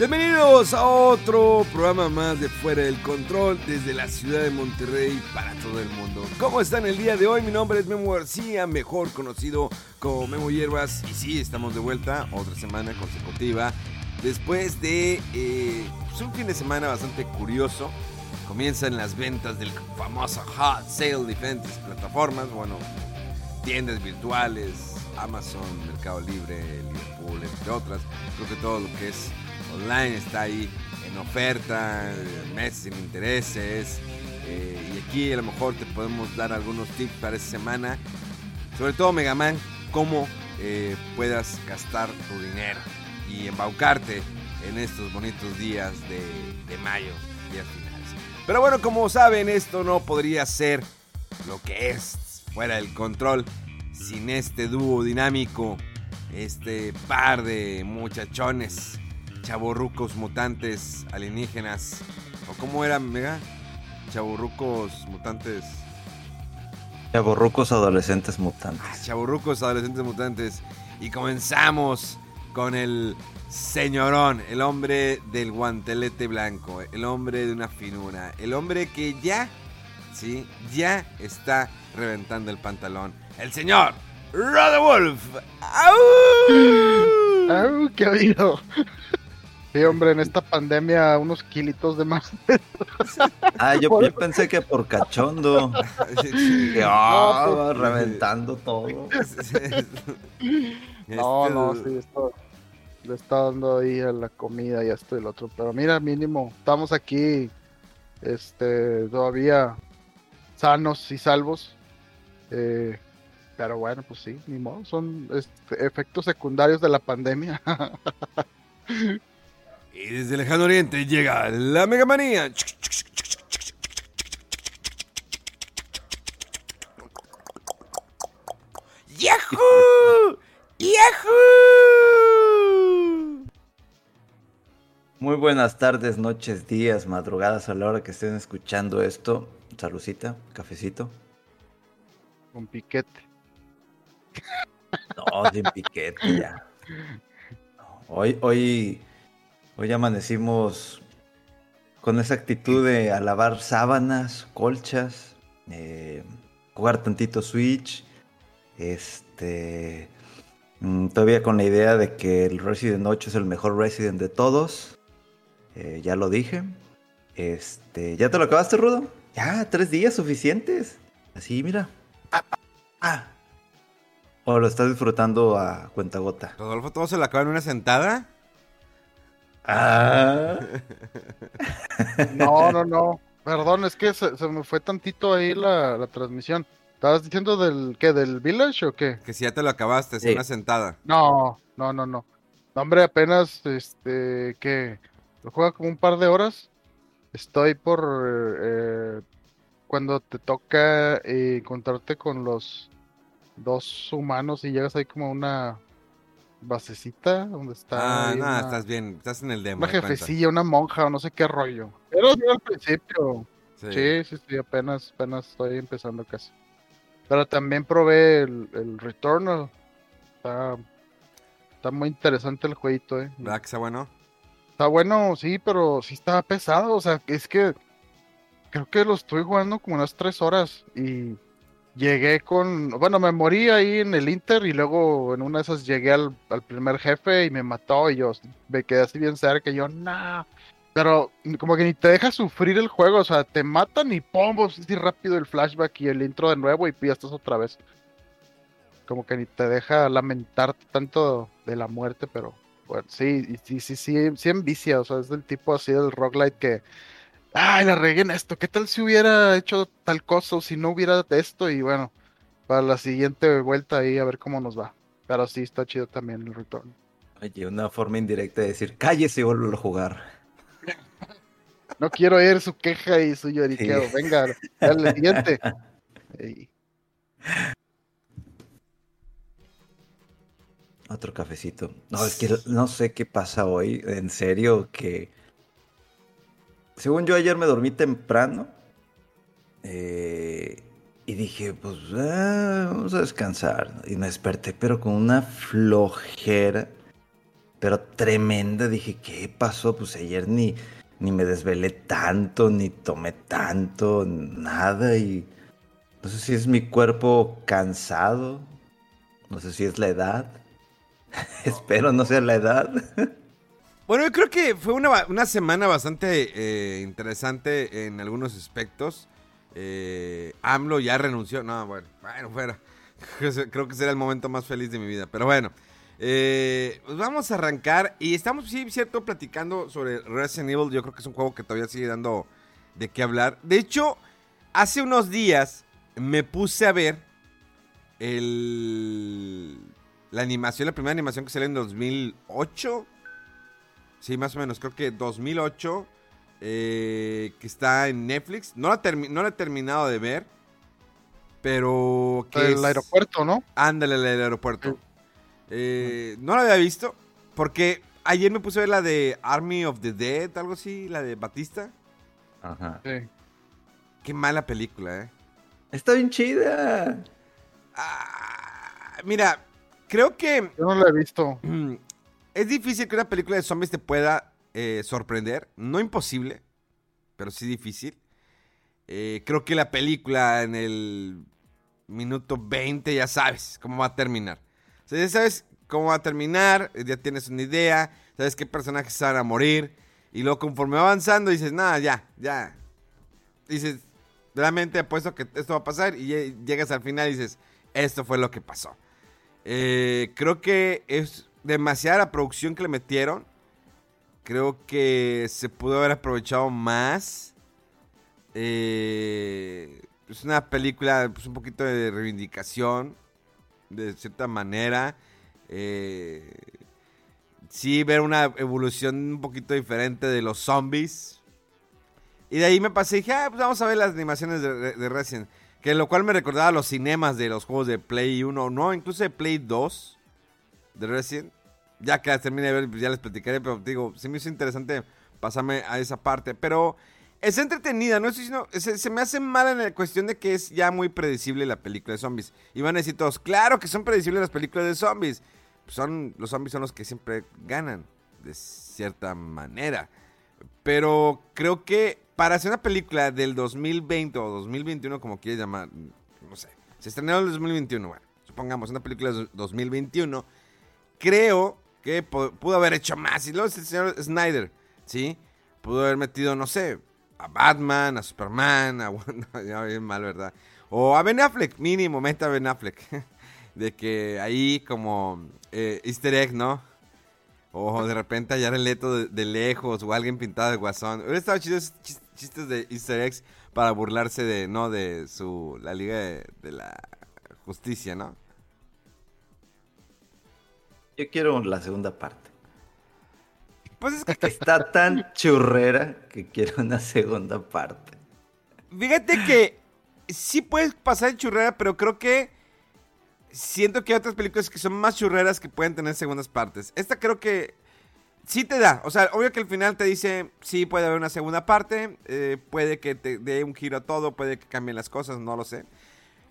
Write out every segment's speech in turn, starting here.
Bienvenidos a otro programa más de Fuera del Control desde la ciudad de Monterrey para todo el mundo. ¿Cómo están el día de hoy? Mi nombre es Memo García, mejor conocido como Memo Hierbas. Y sí, estamos de vuelta otra semana consecutiva después de eh, pues, un fin de semana bastante curioso. Comienzan las ventas del famoso Hot Sale diferentes plataformas, bueno, tiendas virtuales, Amazon, Mercado Libre, Liverpool, entre otras. Creo que todo lo que es online está ahí en oferta, meses sin intereses. Eh, y aquí a lo mejor te podemos dar algunos tips para esta semana. Sobre todo Megaman, cómo eh, puedas gastar tu dinero y embaucarte en estos bonitos días de, de mayo, días finales. Pero bueno, como saben, esto no podría ser lo que es fuera del control sin este dúo dinámico, este par de muchachones chaborrucos mutantes alienígenas. ¿O cómo eran, Mega? Chaborrucos mutantes. Chaborrucos adolescentes mutantes. Ah, chaborrucos adolescentes mutantes. Y comenzamos con el señorón, el hombre del guantelete blanco, el hombre de una finura, el hombre que ya, sí, ya está reventando el pantalón. El señor Wolf. ¡Au! ¡Au! ¡Qué oído! Sí, hombre, en esta pandemia unos kilitos de más. Ah, yo, pensé que por cachondo. que oh, reventando todo. no, no, sí, esto le está dando ahí a la comida y esto y lo otro. Pero mira, mínimo, estamos aquí este todavía sanos y salvos. Eh, pero bueno, pues sí, ni modo, son este, efectos secundarios de la pandemia. Y desde el lejano oriente llega la Mega Manía. ¡Yahoo! ¡Yahoo! Muy buenas tardes, noches, días, madrugadas a la hora que estén escuchando esto. Salucita, cafecito. Con piquete. No, sin piquete ya. Hoy, hoy Hoy amanecimos con esa actitud de alabar sábanas, colchas, eh, jugar tantito Switch, este, mm, todavía con la idea de que el Resident 8 es el mejor Resident de todos, eh, ya lo dije. Este, ¿ya te lo acabaste, Rudo? Ya, tres días suficientes. Así, mira. Ah, ah. ¿O lo estás disfrutando a cuenta gota? ¿Rodolfo todo se lo acaba en una sentada? Ah. No, no, no. Perdón, es que se, me fue tantito ahí la, transmisión. ¿Estabas diciendo del qué? ¿Del Village o qué? Que si ya te lo acabaste, es una sentada. No, no, no, no. Hombre, apenas, este, que lo juega como un par de horas. Estoy por eh, cuando te toca eh, encontrarte con los dos humanos y llegas ahí como a una basecita donde está. Ah, no, estás bien, estás en el demo. Una jefecilla, una monja o no sé qué rollo. Pero yo al principio. Sí. sí, sí, apenas, apenas estoy empezando casi. Pero también probé el, el Returnal. Está, está muy interesante el jueguito, eh. ¿Verdad que está bueno? Está bueno, sí, pero sí está pesado. O sea, es que creo que lo estoy jugando como unas tres horas y llegué con, bueno, me morí ahí en el Inter y luego en una de esas llegué al, primer jefe y me mató y yo me quedé así bien cerca y yo, nah. Pero como que ni te deja sufrir el juego, o sea, te matan y pum, así rápido el flashback y el intro de nuevo y ya estás otra vez. como que ni te deja lamentar tanto de la muerte, pero bueno, sí, sí, sí, sí, sí envicia, o sea, es del tipo así del roguelite que, ay, la regué en esto, ¿qué tal si hubiera hecho tal cosa o si no hubiera esto? Y bueno, para la siguiente vuelta ahí a ver cómo nos va. Pero sí, está chido también el retorno. Oye, una forma indirecta de decir, cállese y vuelvo a jugar. No quiero oír su queja y su lloriqueo. Venga, dale, siguiente. Otro cafecito. No, es que no sé qué pasa hoy. En serio, que. Según yo, ayer me dormí temprano. Eh, y dije, pues ah, vamos a descansar. Y me desperté, pero con una flojera. Pero tremenda. Dije, ¿qué pasó? Pues ayer ni, ni me desvelé tanto, ni tomé tanto, nada. Y no sé si es mi cuerpo cansado. No sé si es la edad. Espero no sea la edad. bueno, yo creo que fue una, semana bastante eh, interesante en algunos aspectos. Eh, AMLO ya renunció. No, bueno, bueno, fuera. Creo que será el momento más feliz de mi vida. Pero bueno, eh, pues vamos a arrancar. Y estamos, sí, cierto, platicando sobre Resident Evil. Yo creo que es un juego que todavía sigue dando de qué hablar. De hecho, hace unos días me puse a ver el, la animación, la primera animación que salió en 2008. Sí, más o menos, creo que 2008. Eh, que está en Netflix. No la, no la he terminado de ver. Pero. Que el aeropuerto, ¿no? Ándale, el aeropuerto. Eh, no la había visto. Porque ayer me puse a ver la de Army of the Dead, algo así, la de Batista. Ajá. Sí. Qué mala película, ¿eh? Está bien chida. Ah, mira, creo que. Yo no la he visto. Es difícil que una película de zombies te pueda eh, sorprender. No imposible, pero sí difícil. Eh, creo que la película en el minuto 20 ya sabes cómo va a terminar. O sea, ya sabes cómo va a terminar, ya tienes una idea, sabes qué personajes van a morir. Y luego conforme va avanzando dices, nada, ya, ya. Dices, realmente apuesto que esto va a pasar y llegas al final y dices, esto fue lo que pasó. Eh, creo que es demasiada la producción que le metieron. Creo que se pudo haber aprovechado más. Eh, es una película, pues un poquito de reivindicación, de cierta manera. Eh, sí, ver una evolución un poquito diferente de los zombies. Y de ahí me pasé y dije, ah, pues vamos a ver las animaciones de, Resident. Que lo cual me recordaba los cinemas de los juegos de Play 1, no, incluso de Play 2 de Resident. Ya que termine de ver, pues ya les platicaré, pero digo, sí me hizo interesante pasarme a esa parte. Pero es entretenida, no sé se, se, me hace mal en la cuestión de que es ya muy predecible la película de zombies. Y van a decir todos, claro que son predecibles las películas de zombies. son, los zombies son los que siempre ganan, de cierta manera. Pero creo que para hacer una película del 2020 o 2021, como quieras llamar, no sé, se estrenó en el 2021, bueno, supongamos una película de 2021, creo que pudo haber hecho más. Y luego el señor Snyder, ¿sí? Pudo haber metido, no sé, a Batman, a Superman, a ya bien mal, ¿verdad? O a Ben Affleck, mínimo, meta a Ben Affleck. de que ahí como eh, easter egg, ¿no? O de repente hallar el leto de, lejos o alguien pintado de guasón. Hubiera estado chido chistes de easter eggs para burlarse de, ¿no? De su, la Liga de, la Justicia, ¿no? Yo quiero la segunda parte. Pues es que está tan churrera que quiero una segunda parte. Fíjate que sí puedes pasar en churrera, pero creo que siento que hay otras películas que son más churreras que pueden tener segundas partes. Esta creo que sí te da. O sea, obvio que al final te dice, sí puede haber una segunda parte, eh, puede que te dé un giro a todo, puede que cambien las cosas, no lo sé.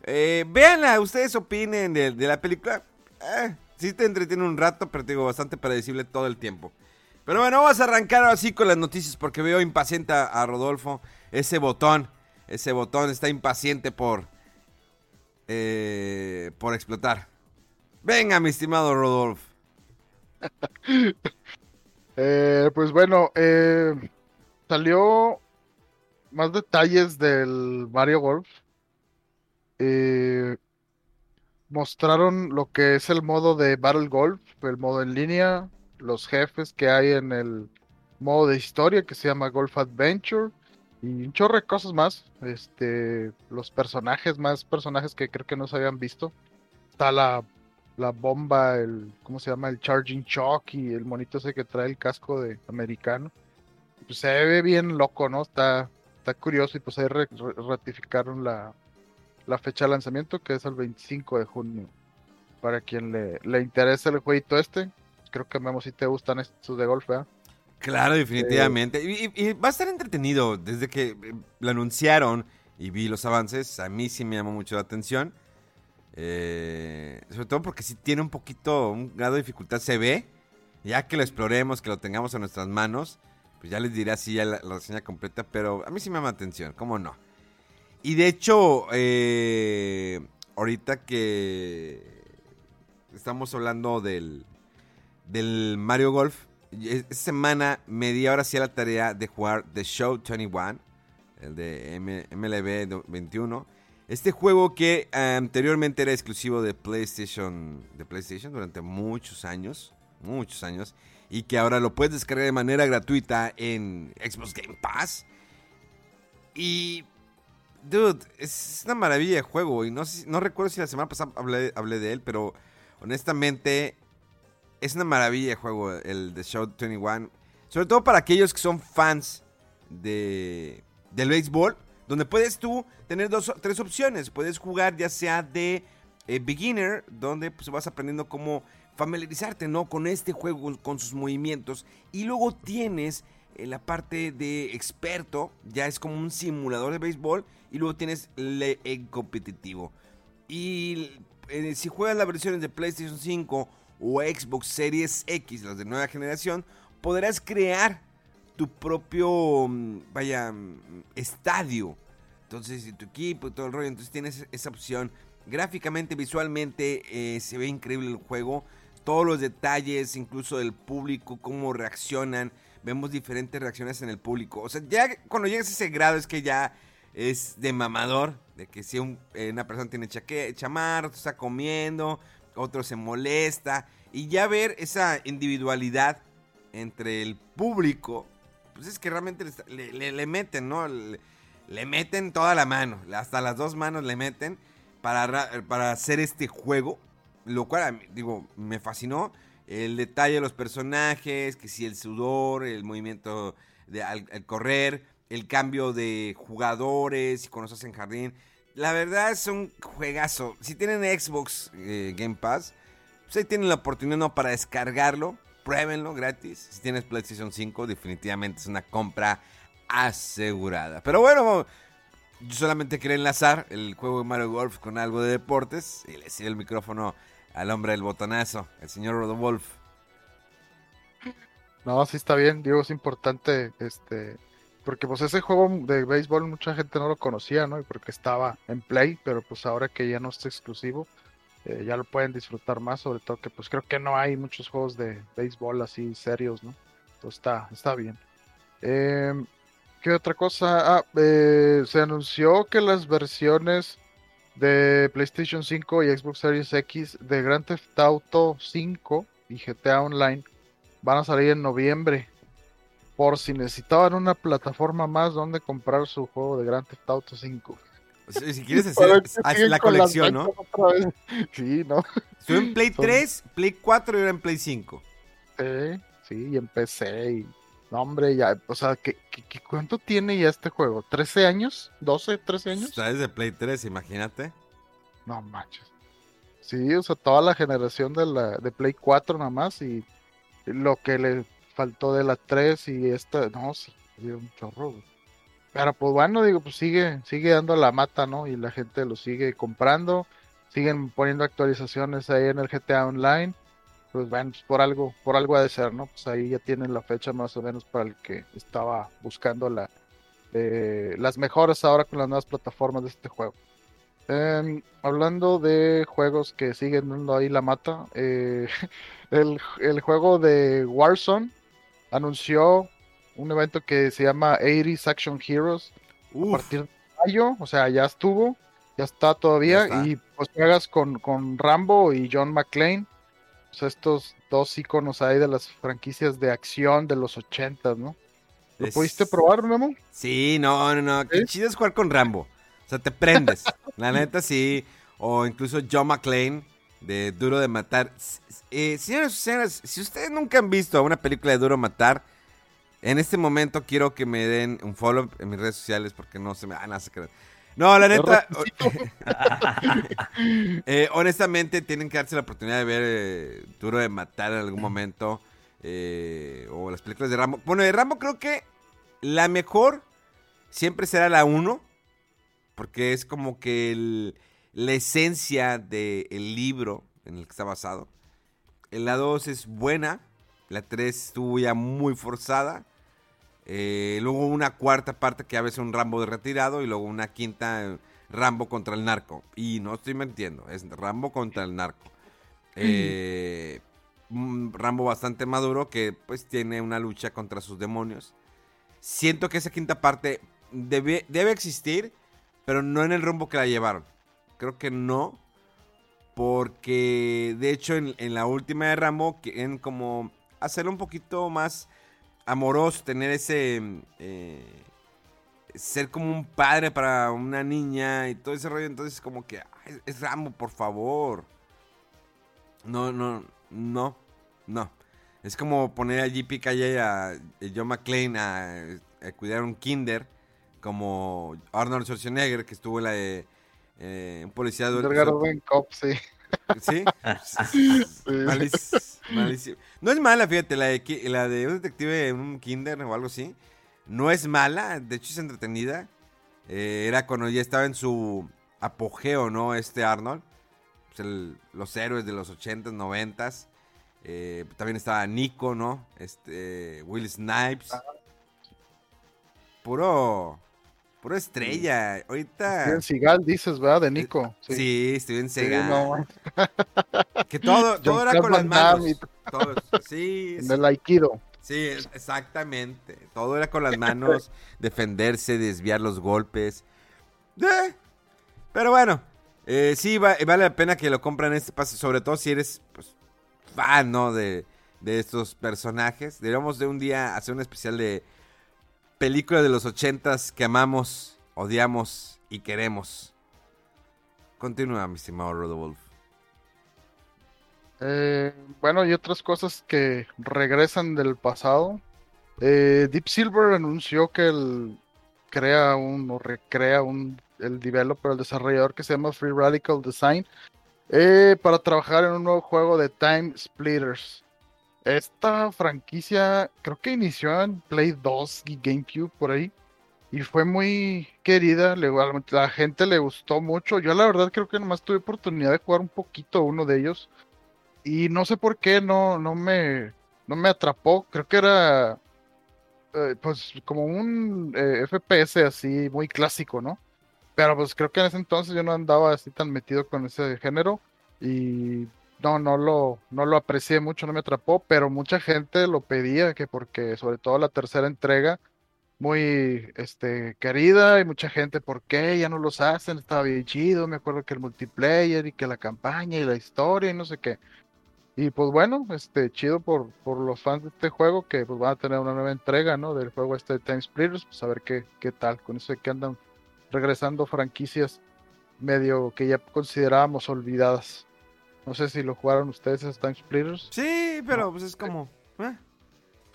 Eh, véanla, ustedes opinen de, la película. Eh, sí te entretiene un rato, pero te digo, bastante predecible todo el tiempo. Pero bueno, vamos a arrancar así con las noticias porque veo impaciente a Rodolfo. Ese botón, ese botón está impaciente por, eh, por explotar. Venga, mi estimado Rodolfo. Eh, pues bueno, eh, salió más detalles del Mario Golf. Eh, mostraron lo que es el modo de Battle Golf, el modo en línea, los jefes que hay en el modo de historia que se llama Golf Adventure y un chorro de cosas más. Este, los personajes, más personajes que creo que no se habían visto. Está la, la bomba, el, ¿cómo se llama? El Charging Shock y el monito ese que trae el casco de americano. Pues se ve bien loco, ¿no? Está, está curioso y pues ahí ratificaron la, la fecha de lanzamiento que es el 25 de junio. Para quien le, le interese el jueguito este, creo que Memo si te gustan estos de golf, ¿verdad? Claro, definitivamente. Y, va a estar entretenido. Desde que eh, lo anunciaron y vi los avances, a mí sí me llamó mucho la atención. Eh, sobre todo porque sí tiene un poquito, un grado de dificultad, se ve. Ya que lo exploremos, que lo tengamos en nuestras manos, pues ya les diré así ya la, reseña completa. Pero a mí sí me llama atención, ¿cómo no? Y de hecho, eh, ahorita que estamos hablando del, del Mario Golf, esta semana me di ahora sí a la tarea de jugar The Show 21, el de MLB 21. Este juego que anteriormente era exclusivo de PlayStation, de PlayStation durante muchos años, muchos años, y que ahora lo puedes descargar de manera gratuita en Xbox Game Pass. Y, dude, es una maravilla de juego. Y no, no recuerdo si la semana pasada hablé, de él, pero honestamente es una maravilla de juego el de Show 21. Sobre todo para aquellos que son fans de, del béisbol. Donde puedes tú tener dos, tres opciones. Puedes jugar ya sea de eh, beginner, donde pues, vas aprendiendo cómo familiarizarte ¿no? con este juego, con sus movimientos. Y luego tienes eh, la parte de experto, ya es como un simulador de béisbol. Y luego tienes el, competitivo. Y eh, si juegas las versiones de PlayStation 5 o Xbox Series X, las de nueva generación, podrás crear tu propio, mm, vaya, mm, estadio. Entonces, tu equipo y todo el rollo, entonces tienes esa opción. Gráficamente, visualmente, eh, se ve increíble el juego. Todos los detalles, incluso del público, cómo reaccionan. Vemos diferentes reacciones en el público. O sea, ya cuando llegas a ese grado es que ya es de mamador. De que si eh, una persona tiene chaque, chamar, está comiendo, otro se molesta. Y ya ver esa individualidad entre el público, pues es que realmente le, meten, ¿no? Le, meten toda la mano, hasta las dos manos le meten para, para hacer este juego. Lo cual, digo, me fascinó. El detalle de los personajes, que si el sudor, el movimiento de, al, correr, el cambio de jugadores y cuando estás en jardín. La verdad es un juegazo. Si tienen Xbox eh, Game Pass, pues ahí tienen la oportunidad ¿no? para descargarlo. Pruébenlo gratis. Si tienes PlayStation 5, definitivamente es una compra asegurada. Pero bueno, yo solamente quería enlazar el juego de Mario Golf con algo de deportes. Y le sigue el micrófono al hombre del botonazo, el señor Rodolfo. No, sí está bien, Diego, es importante este porque pues ese juego de béisbol mucha gente no lo conocía, ¿no? Y porque estaba en Play, pero pues ahora que ya no está exclusivo, eh, ya lo pueden disfrutar más, sobre todo que pues creo que no hay muchos juegos de béisbol así serios, ¿no? Entonces está, está bien. Em, ¿Qué otra cosa? Ah, eh, se anunció que las versiones de PlayStation 5 y Xbox Series X de Grand Theft Auto 5 y GTA Online van a salir en noviembre por si necesitaban una plataforma más donde comprar su juego de Grand Theft Auto 5. Si, quieres hacer la colección, ¿no? Sí, ¿no? Estuve en Play 3, Play 4 y ahora en Play 5. Sí, sí, y en PC y... No, hombre, ya, o sea, ¿qué, cuánto tiene ya este juego? ¿13 años? ¿12, 13 años? Está desde Play 3, imagínate. No manches. Sí, o sea, toda la generación de, la, de Play 4 nada más y lo que le faltó de la 3 y esta, no, sí, un chorro. Pero pues bueno, digo, pues sigue, sigue dando la mata, ¿no? Y la gente lo sigue comprando, siguen poniendo actualizaciones ahí en el GTA Online. Pues bueno, pues por algo, por algo ha de ser, ¿no? Pues ahí ya tienen la fecha más o menos para el que estaba buscando eh, las mejoras ahora con las nuevas plataformas de este juego. Em, hablando de juegos que siguen dando ahí la mata, eh, el, el, juego de Warzone anunció un evento que se llama 80s Action Heroes a partir de mayo, o sea, ya estuvo. ya está todavía. Ya está. Y pues juegas con, con Rambo y John McClane. Pues estos dos iconos ahí de las franquicias de acción de los 80, ¿no? ¿Lo Es- pudiste probar, Memo? Sí, no, no, no. Qué ¿Sí? chido es jugar con Rambo. O sea, te prendes. La neta, sí. O incluso John McClane de Duro de Matar. Eh, señores y señoras, si ustedes nunca han visto una película de Duro de Matar, en este momento quiero que me den un follow en mis redes sociales porque no se me van a sacar. No, la neta, eh, honestamente tienen que darse la oportunidad de ver eh, Duro de Matar en algún momento. eh, o las películas de Rambo. Bueno, de Rambo creo que la mejor siempre será la 1. Porque es como que el- la esencia del libro en el que está basado. En la 2 es buena. La 3 estuvo ya muy forzada. Eh, luego una cuarta parte que a veces un Rambo de retirado. Y luego una quinta Rambo contra el narco. Y no estoy mintiendo. Es Rambo contra el narco. Eh, un Rambo bastante maduro que pues tiene una lucha contra sus demonios. Siento que esa quinta parte debe, debe existir, pero no en el rumbo que la llevaron. Creo que no. Porque de hecho en, la última de Rambo quieren como hacerlo un poquito más amoroso, tener ese... eh, ser como un padre para una niña y todo ese rollo. Entonces como que "Ay, es Rambo, por favor. No, no, no, no. Es como poner a JP Calle a John McClane a, a cuidar un kinder, como Arnold Schwarzenegger, que estuvo en la de eh, un policía de... Garden Cop, sí. ¿Sí? Malísimo, malísimo. No es mala, fíjate, la de, la de un detective en un kinder o algo así. No es mala, de hecho es entretenida. Eh, era cuando ya estaba en su apogeo, ¿no? Este Arnold. Pues el- los héroes de los 80s, 90s. Eh, también estaba Nico, ¿no? Este, Will Snipes. Puro, puro estrella. Ahorita... Steven Seagal, dices, ¿verdad? De Nico. Sí, Steven Sí, Seagal. no, Que todo, todo era con las manos. Todo, sí, en sí, el Aikido. sí, exactamente. Todo era con las manos, defenderse, desviar los golpes. Eh, Pero bueno, eh, sí, va- vale la pena que lo compren este pase, sobre todo si eres pues, fan, ¿no? De, de estos personajes. Deberíamos de un día hacer un especial de películas de los ochentas que amamos, odiamos y queremos. Continúa, mi estimado Rodolfo. Eh, bueno, y otras cosas que regresan del pasado. Eh, Deep Silver anunció que él crea un o recrea un el developer, el desarrollador que se llama Free Radical Design eh, para trabajar en un nuevo juego de Time Splitters. Esta franquicia creo que inició en Play 2 y GameCube por ahí y fue muy querida, la gente le gustó mucho. Yo la verdad creo que nomás tuve oportunidad de jugar un poquito uno de ellos y no sé por qué no, no me, no me atrapó. Creo que era eh, pues como un eh, FPS así muy clásico, ¿no? Pero pues creo que en ese entonces yo no andaba así tan metido con ese género y no, no lo, no lo aprecié mucho, no me atrapó, pero mucha gente lo pedía, que porque sobre todo la tercera entrega, muy este, querida y mucha gente, ¿por qué ya no los hacen? Estaba bien chido, me acuerdo que el multiplayer y que la campaña y la historia y no sé qué. Y pues bueno, este, chido por, por los fans de este juego que pues van a tener una nueva entrega, ¿no? Del juego este de Time Splitters, pues a ver qué, qué tal, con eso de que andan regresando franquicias medio que ya considerábamos olvidadas. No sé si lo jugaron ustedes esos Time Splitters. Sí, pero pues es como. eh,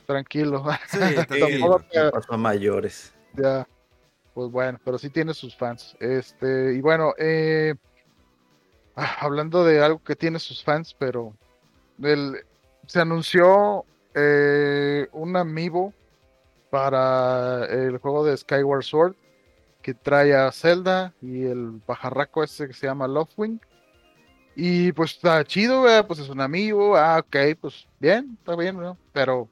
Tranquilo. Sí, Tampoco tranquilo. te- Pasó a mayores. Ya, pues bueno, pero sí tiene sus fans. Este, y bueno, eh, ah, hablando de algo que tiene sus fans, pero el- se anunció eh, un amiibo para el juego de Skyward Sword que trae a Zelda y el pajarraco ese que se llama Lovewing. Y pues está chido, ¿verdad? pues es un amigo, ah, ok, pues bien, está bien, ¿no? Pero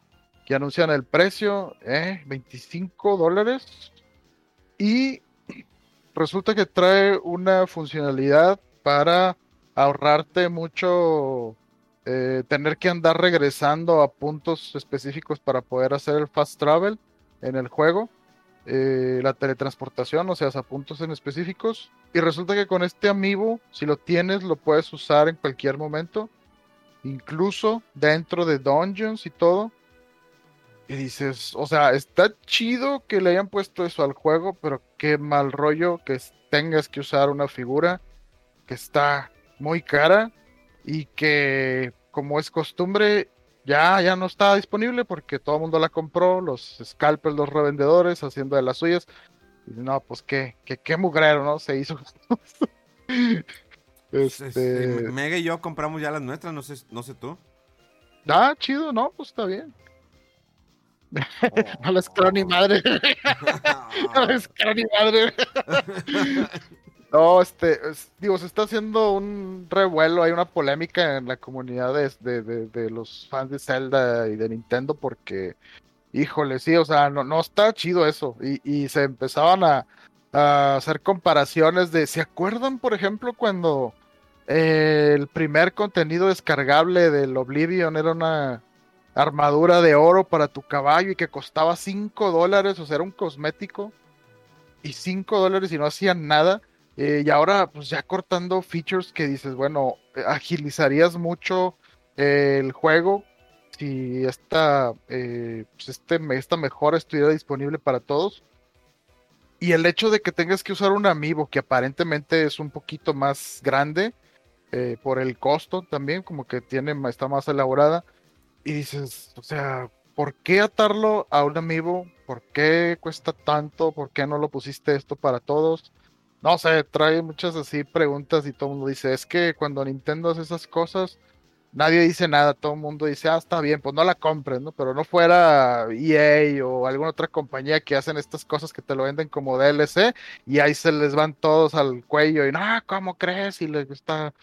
que anuncian el precio, eh, 25 dólares. Y resulta que trae una funcionalidad para ahorrarte mucho, eh, tener que andar regresando a puntos específicos para poder hacer el fast travel en el juego. eh, la teletransportación, o sea, a puntos en específicos. Y resulta que con este amiibo, si lo tienes, lo puedes usar en cualquier momento, incluso dentro de dungeons y todo. Y dices, o sea, está chido que le hayan puesto eso al juego, pero qué mal rollo que tengas que usar una figura que está muy cara y que, como es costumbre, ya, ya no está disponible porque todo el mundo la compró, los scalpers, los revendedores haciendo de las suyas. Y no, pues qué, qué, qué mugrero, ¿no? Se hizo. este... este Mega y yo compramos ya las nuestras, no sé, no sé tú. Ah, chido, no, pues está bien. no les creo ni madre. no les creo ni madre. no, este, digo, se está haciendo un revuelo, hay una polémica en la comunidad de, de, de los fans de Zelda y de Nintendo porque Híjole, sí, o sea, no, no está chido eso. Y, se empezaban a, hacer comparaciones de, ¿se acuerdan, por ejemplo, cuando eh, el primer contenido descargable del Oblivion era una armadura de oro para tu caballo y que costaba 5 dólares, o sea, era un cosmético y 5 dólares y no hacían nada. Eh, y ahora, pues ya cortando features que dices, bueno, agilizarías mucho el juego si esta, eh, pues, este, esta mejora estuviera disponible para todos. Y el hecho de que tengas que usar un amiibo que aparentemente es un poquito más grande eh, por el costo también, como que tiene, está más elaborada. Y dices, o sea, ¿por qué atarlo a un amiibo? ¿Por qué cuesta tanto? ¿Por qué no lo pusiste esto para todos? No sé, trae muchas así preguntas y todo el mundo dice, es que cuando Nintendo hace esas cosas, nadie dice nada, todo el mundo dice, ah, está bien, pues no la compres, ¿no? Pero no fuera EA o alguna otra compañía que hacen estas cosas que te lo venden como DLC y ahí se les van todos al cuello y, no, ¿cómo crees? Y les gusta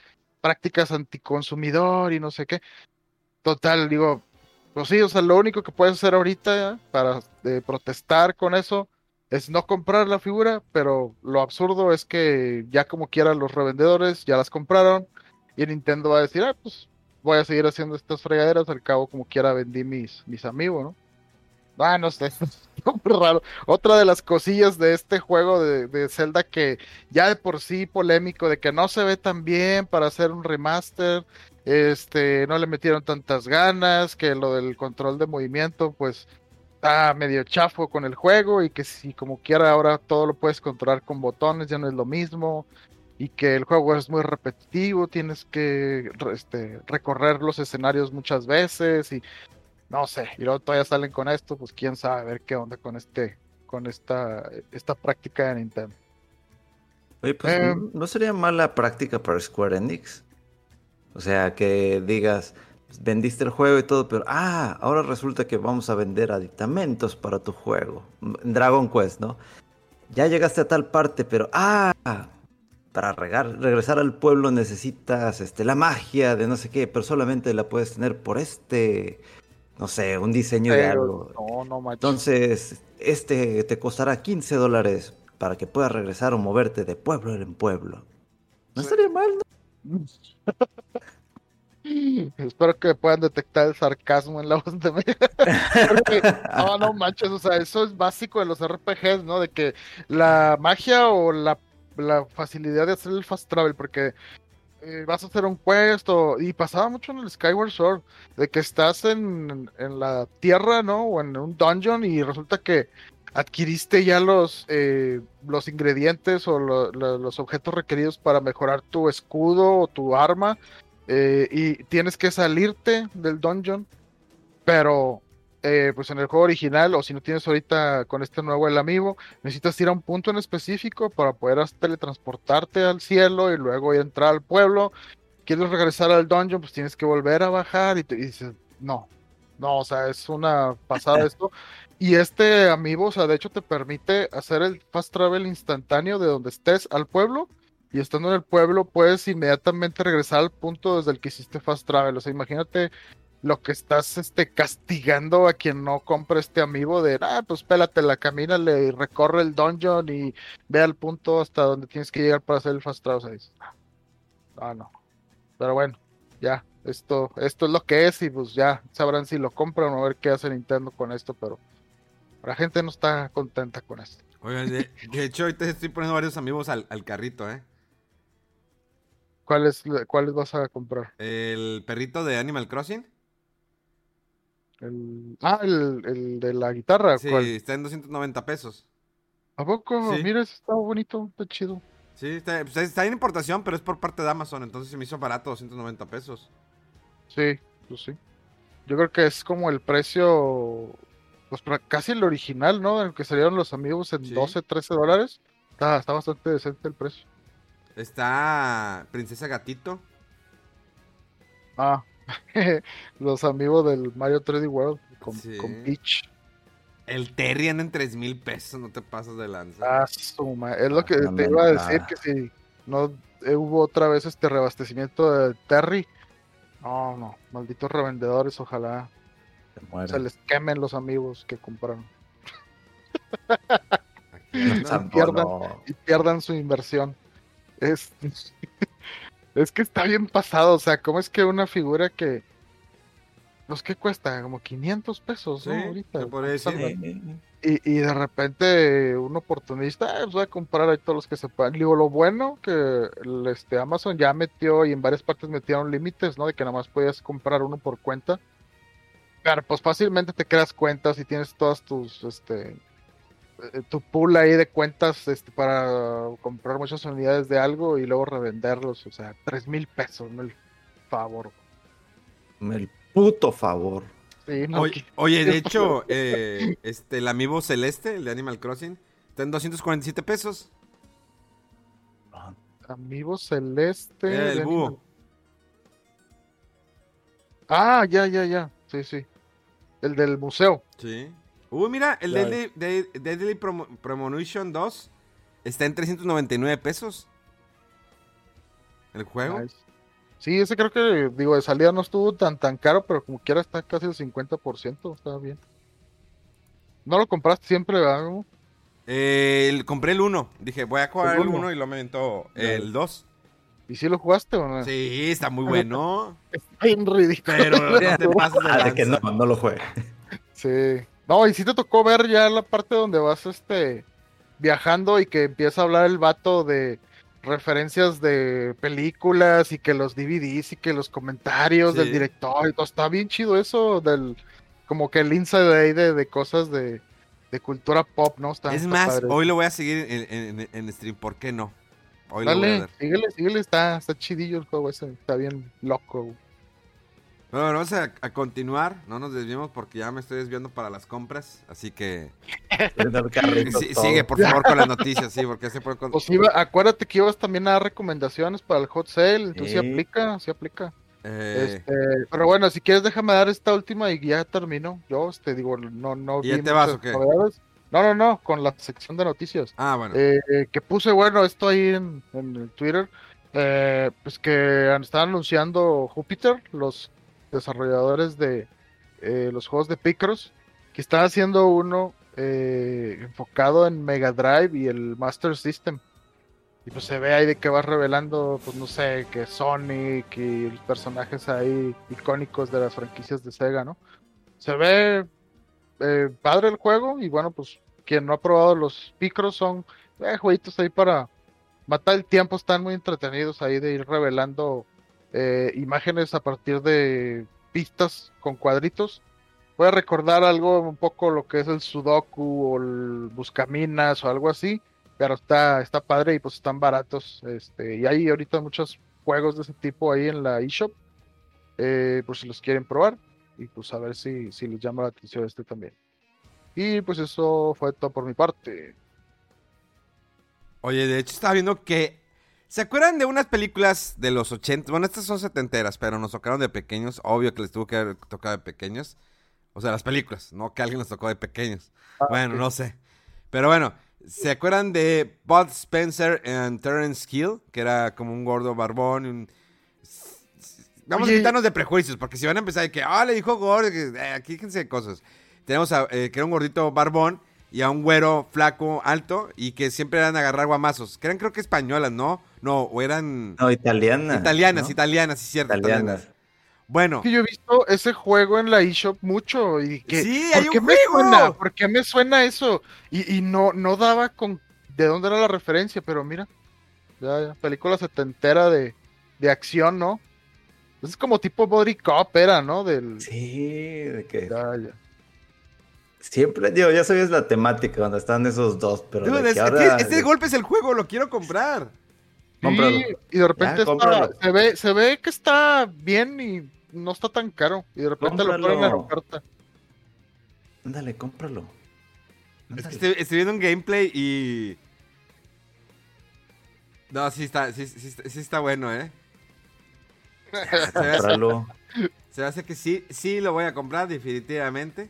prácticas anticonsumidor y no sé qué. Total, digo, pues sí, o sea, lo único que puedes hacer ahorita para eh, protestar con eso es no comprar la figura, pero lo absurdo es que ya como quieran los revendedores ya las compraron y Nintendo va a decir, ah, pues voy a seguir haciendo estas fregaderas, al cabo como quiera vendí mis, mis amigos, ¿no? Ah, no sé, es raro. Otra de las cosillas de este juego de, de, Zelda que ya de por sí polémico, de que no se ve tan bien para hacer un remaster, este, no le metieron tantas ganas, que lo del control de movimiento, pues está medio chafo con el juego y que si como quiera ahora todo lo puedes controlar con botones, ya no es lo mismo y que el juego es muy repetitivo, tienes que este, recorrer los escenarios muchas veces y no sé, y luego todavía salen con esto, pues quién sabe, a ver qué onda con este, con esta, esta práctica de Nintendo. Oye, pues em, no sería mala práctica para Square Enix. O sea, que digas, vendiste el juego y todo, pero ah, ahora resulta que vamos a vender aditamentos para tu juego. Dragon Quest, ¿no? Ya llegaste a tal parte, pero ah, para regresar al pueblo necesitas este, la magia de no sé qué, pero solamente la puedes tener por este, no sé, un diseño de algo. Entonces, este te costará 15 dólares para que puedas regresar o moverte de pueblo en pueblo. No estaría mal, ¿no? Espero que puedan detectar el sarcasmo en la voz de no, no manches, o sea, eso es básico de los RPGs, ¿no? De que la magia o la la facilidad de hacer el fast travel, porque eh, vas a hacer un quest y pasaba mucho en el Skyward Sword, de que estás en, la tierra, ¿no? O en un dungeon y resulta que adquiriste ya los, eh, los ingredientes o los objetos requeridos para mejorar tu escudo o tu arma eh, y tienes que salirte del dungeon, pero eh, pues en el juego original, o si no tienes ahorita con este nuevo el amigo, necesitas ir a un punto en específico para poder teletransportarte al cielo y luego ir a entrar al pueblo. Quieres regresar al dungeon, pues tienes que volver a bajar y, te, dices, no, no, o sea, es una pasada esto. Y este amigo, o sea, de hecho te permite hacer el fast travel instantáneo de donde estés al pueblo. Y estando en el pueblo, puedes inmediatamente regresar al punto desde el que hiciste fast travel. O sea, imagínate lo que estás este, castigando a quien no compra este amigo de, ah, pues pélatela, camínale y recorre el dungeon y ve al punto hasta donde tienes que llegar para hacer el fast travel. ah, no. Pero bueno, ya, esto, esto es lo que es y pues ya sabrán si lo compran o a ver qué hace Nintendo con esto, pero la gente no está contenta con esto. Oigan, de, de hecho, ahorita estoy poniendo varios amigos al, al carrito, ¿eh? ¿Cuáles, ¿Cuáles vas a comprar? El perrito de Animal Crossing. El... Ah, el, el de la guitarra. Sí, ¿cuál? está en 290 pesos. ¿A poco? Sí. Mira, está bonito, está chido. Sí, está, pues, está en importación, pero es por parte de Amazon, entonces se me hizo barato, 290 pesos. Sí, pues sí. Yo creo que es como el precio, pues casi el original, ¿no? El que salieron los amigos en Sí. 12, 13 dólares. Está, está bastante decente el precio. Está Princesa Gatito. Ah, los amigos del Mario 3D World con, Sí. con Peach. El Terry anda en 3 mil pesos, no te pasas de lanza. Ah, su ma- Es lo que Ah, te iba a decir, que si no eh, hubo otra vez este reabastecimiento de Terry. No, no, malditos revendedores, ojalá Se les quemen los amigos que compraron. Santo, pierdan. y pierdan su inversión. Es, es que está bien pasado, o sea, ¿cómo es que una figura que, pues, ¿qué cuesta? Como 500 pesos, ¿no? Sí, Ahorita. Y, y de repente un oportunista, "Ah, pues voy a comprar ahí todos los que se puedan. Digo, lo bueno que el, este, Amazon ya metió y en varias partes metieron límites, ¿no? De que nada más podías comprar uno por cuenta. Pero pues fácilmente te creas cuentas y tienes todas tus, este, eh, tu pool ahí de cuentas este, para comprar muchas unidades de algo y luego revenderlos. O sea, tres mil pesos, ¿no? El favor. El puto favor. Sí, no, Oye, que- oye, de hecho, eh, este, el amiibo celeste, el de Animal Crossing, está en 247 pesos. Amigo celeste. Eh, el búho. Animal- Ah, ya, ya, ya. Sí, sí. El del museo. Sí. Uy, mira, el. Deadly, de- Deadly Promo- Premonition 2 está en 399 pesos. El juego. Nice. Sí, ese creo que, digo, de salida no estuvo tan tan caro, pero como quiera está casi el 50%, está bien. No lo compraste siempre, ¿verdad? Eh, el- compré el 1. Dije, voy a jugar El el uno. 1 y luego me aventó el 2. ¿Y si lo jugaste o no? Sí, está muy bueno. Está bien ridículo. Pero no te pases de de que no, lanza. no lo juegue. Sí. No, y sí te tocó ver ya la parte donde vas este viajando y que empieza a hablar el vato de referencias de películas y que los DVDs y que los comentarios Sí. del director y todo. Está bien chido eso del como que el inside ahí de, de cosas de, de cultura pop, ¿no? Está, Es está más, padre. hoy lo voy a seguir en, en- en stream. ¿Por qué no? Hoy lo voy a Dale, ver. síguele, síguele, está, está chidillo el juego ese, está bien loco. güey. Bueno, bueno, vamos a, a continuar. No nos desviemos porque ya me estoy desviando para las compras. Así que sí- sigue, por favor, con las noticias. Sí, porque se puede. Pues iba, acuérdate que ibas también a dar recomendaciones para el hot sale, entonces sí Sí. aplica, sí aplica. Eh, Este, pero bueno, si quieres déjame dar esta última y ya termino. Yo, este, digo, no, no ¿Y vi te vas o qué? novedades. No, no, no, con la sección de noticias. Ah, bueno. Eh, que puse, bueno, esto ahí en, en el Twitter, eh, pues que están anunciando Júpiter, los desarrolladores de eh, los juegos de Picross, que están haciendo uno eh, enfocado en Mega Drive y el Master System. Y pues se ve ahí de que va revelando, pues no sé, que Sonic y los personajes ahí icónicos de las franquicias de Sega, ¿no? Se ve eh, padre el juego y bueno, pues quien no ha probado los Picross son jueguitos ahí para matar el tiempo, están muy entretenidos ahí de ir revelando eh, imágenes a partir de pistas con cuadritos. Voy a recordar algo un poco lo que es el Sudoku o el Buscaminas o algo así, pero está, está padre y pues están baratos. Este, y hay ahorita muchos juegos de ese tipo ahí en la eShop, eh, por si los quieren probar y pues a ver si, si les llama la atención este también. Y pues eso fue todo por mi parte. Oye, de hecho estaba viendo que... ¿Se acuerdan de unas películas de los 80? Bueno, estas son setenteras, pero nos tocaron de pequeños. Obvio que les tuvo que haber tocado de pequeños. O sea, las películas, no que alguien les tocó de pequeños. bueno, ok. no sé. Pero bueno, ¿se acuerdan de Bud Spencer and Terence Hill? Que era como un gordo barbón. un- Vamos Oye. a quitarnos de prejuicios, porque si van a empezar de que, ah, le dijo gordo, que, eh, aquí fíjense de cosas. Tenemos a, eh, que era un gordito barbón y a un güero flaco, alto, y que siempre eran a agarrar guamazos. Que eran creo que españolas, ¿no? No, o eran No, italiana. italianas, ¿no? italianas, sí, cierto, italianas. Italianas. Bueno, que yo he visto ese juego en la eShop mucho y que Sí, ¿por hay qué un me juego. suena? ¿Por qué me suena eso? Y, y no, no daba con de dónde era la referencia, pero mira, ya, ya, película setentera de, de acción, ¿no? Es como tipo Body Cop era, ¿no? Del Sí, de que ya, ya. Siempre, digo, ya sabías la temática cuando estaban esos dos, pero dude, de es- que este, ahora- este golpe es el juego, lo quiero comprar. Cómpralo. Sí, y de repente Ya, está- cómpralo. se ve, se ve que está bien y no está tan caro. Y de repente lo ponen en Cómpralo. oferta. Ándale, cómpralo. Es que estoy, estoy viendo un gameplay y. No, sí está, sí, sí está- sí está bueno, ¿eh? Se me, hace, Cómpralo. se me hace que sí, sí lo voy a comprar, definitivamente.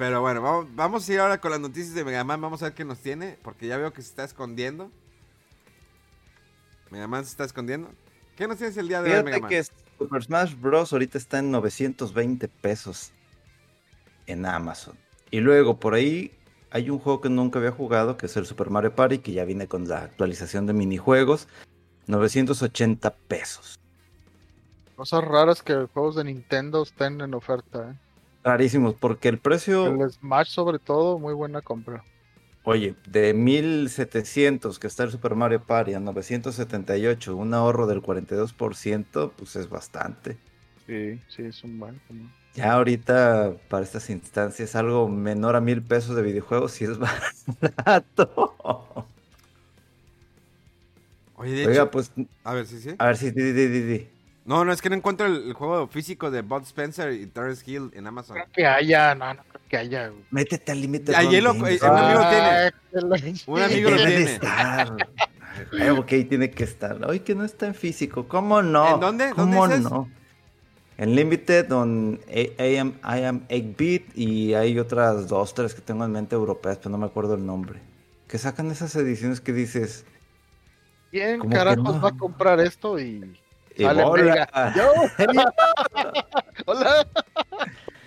Pero bueno, vamos, vamos a ir ahora con las noticias de Mega Man. Vamos a ver qué nos tiene, porque ya veo que se está escondiendo. Mega Man se está escondiendo. ¿Qué nos tienes el día de hoy, Mega Fíjate Man? que Super Smash Bros. ahorita está en 920 pesos en Amazon. Y luego por ahí hay un juego que nunca había jugado, que es el Super Mario Party, que ya viene con la actualización de minijuegos. 980 pesos. Cosas raras que juegos de Nintendo estén en oferta. ¿eh? Rarísimos, porque el precio, El Smash sobre todo, muy buena compra. oye, de 1700 que está el Super Mario Party a 978, un ahorro del 42%, pues es bastante. Sí, sí, es un buen. como- Ya ahorita para estas instancias algo menor a mil pesos de videojuegos si es barato. Oye, de Oiga, hecho, pues a ver, sí, sí. a ver si di, di, di, di. No, no, es que no encuentro el, el juego físico de Bud Spencer y Terrence Hill en Amazon. Creo que haya, no, no creo que haya. güey. Métete al límite. Ahí Ron lo- eh, un amigo ah, tiene. Ah, Un amigo lo debe de tiene. estar. Ay, ok, tiene que estar. Ay, que no está en físico. ¿Cómo no? ¿En dónde? ¿Cómo no? En Limited, on I am, I am 8-bit y hay otras dos, tres que tengo en mente europeas, pero no me acuerdo el nombre. Que sacan esas ediciones que dices, ¿Quién ¿Cómo que carajos no? va a comprar esto? Y. bola. Mega. Yo. Hola.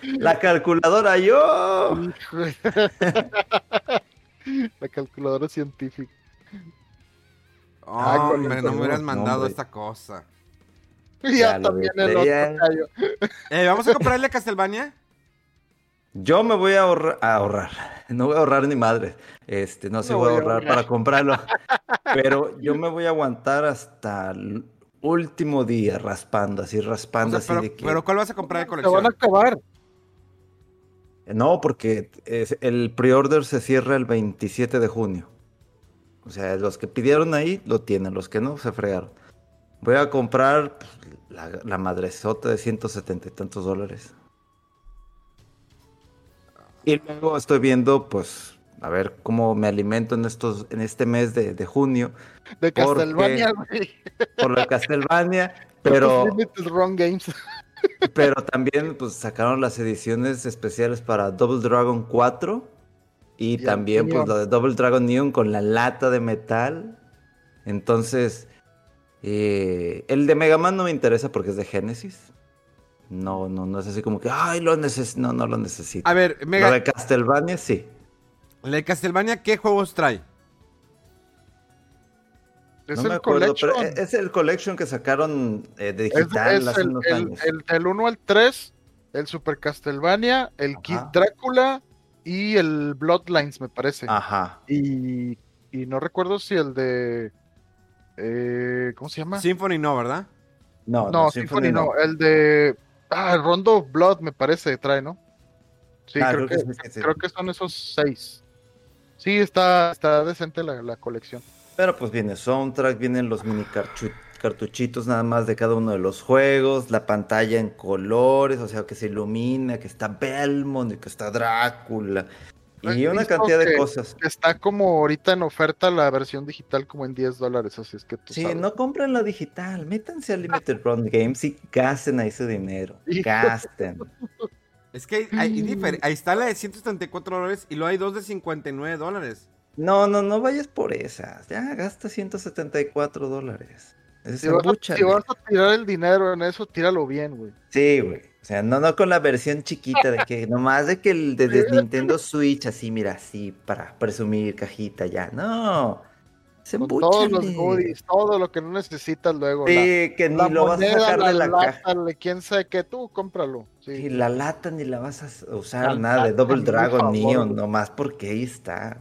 La calculadora, yo. La calculadora científica. Ah, con Hombre, no me hubieras mandado esta cosa. Y Ya también el otro. Eh, ¿Vamos a comprarle a Castlevania? Yo me voy a ahorrar, a ahorrar. No voy a ahorrar ni madre. Este, no sé, No voy a voy a ahorrar ahorrar. para comprarlo. Pero yo me voy a aguantar hasta último día raspando, así O raspando, sea, así pero, de que. pero ¿cuál vas a comprar de Se van a colección? acabar. No, porque es- el pre-order se cierra el 27 de junio. O sea, los que pidieron ahí lo tienen, los que no se fregaron. Voy a comprar pues, la, la madresota de 170 y tantos dólares. Y luego estoy viendo, pues, a ver cómo me alimento en estos, en este mes de, de junio De Castlevania, güey. por la Castlevania, pero, Limited Wrong Games. pero también pues sacaron las ediciones especiales para Double Dragon 4 y también pues lo de Double Dragon Neon con la lata de metal. Entonces, eh, el de Mega Man no me interesa porque es de Genesis. No, no, no es así como que, ay, lo necesito. No, no lo necesito. A ver, Lo Mega, de Castlevania sí. ¿La de Castlevania qué juegos trae? Es no el me acuerdo, pero collection. es el collection que sacaron eh, de digital es hace el, unos el, años. el- del 1 al 3, el Super Castlevania, el Ajá. Kid Drácula y el Bloodlines, me parece. Ajá. Y, y no recuerdo si el de. eh, ¿Cómo se llama? Symphony no, ¿verdad? No, no, Symphony no. El de. Ah, el Rondo of Blood, me parece, trae, ¿no? Sí, Ah, creo, que, sí. creo que son esos seis. Sí, está, está decente la, la colección. Pero pues viene soundtrack, vienen los mini cartuchitos nada más de cada uno de los juegos, la pantalla en colores, o sea, que se ilumina, que está Belmont y que está Drácula. Y una cantidad de que- cosas. Está como ahorita en oferta la versión digital como en 10 dólares, así es que tú Sí, sabes. no compren lo digital, métanse a Limited Run Games y gasten ahí su dinero. Gasten. Es que hay, hay difer- ahí está la de 174 dólares y luego hay dos de 59 dólares. No, no, no vayas por esas. Ya gasta 174 dólares. Si vas, a, si vas a tirar el dinero en eso, tíralo bien, güey. Sí, güey. O sea, no, no con la versión chiquita de que nomás de que el de, de Nintendo Switch, así, mira, así, para presumir cajita ya. No. Se Con todos los goodies, todo lo que no necesitas luego. Sí, que la, ni la lo vas a sacar de la lata, caja. le- quién sabe qué, tú cómpralo. Sí. Sí, la lata ni la vas a usar, La nada de Double Dragon Neon, nomás porque ahí está.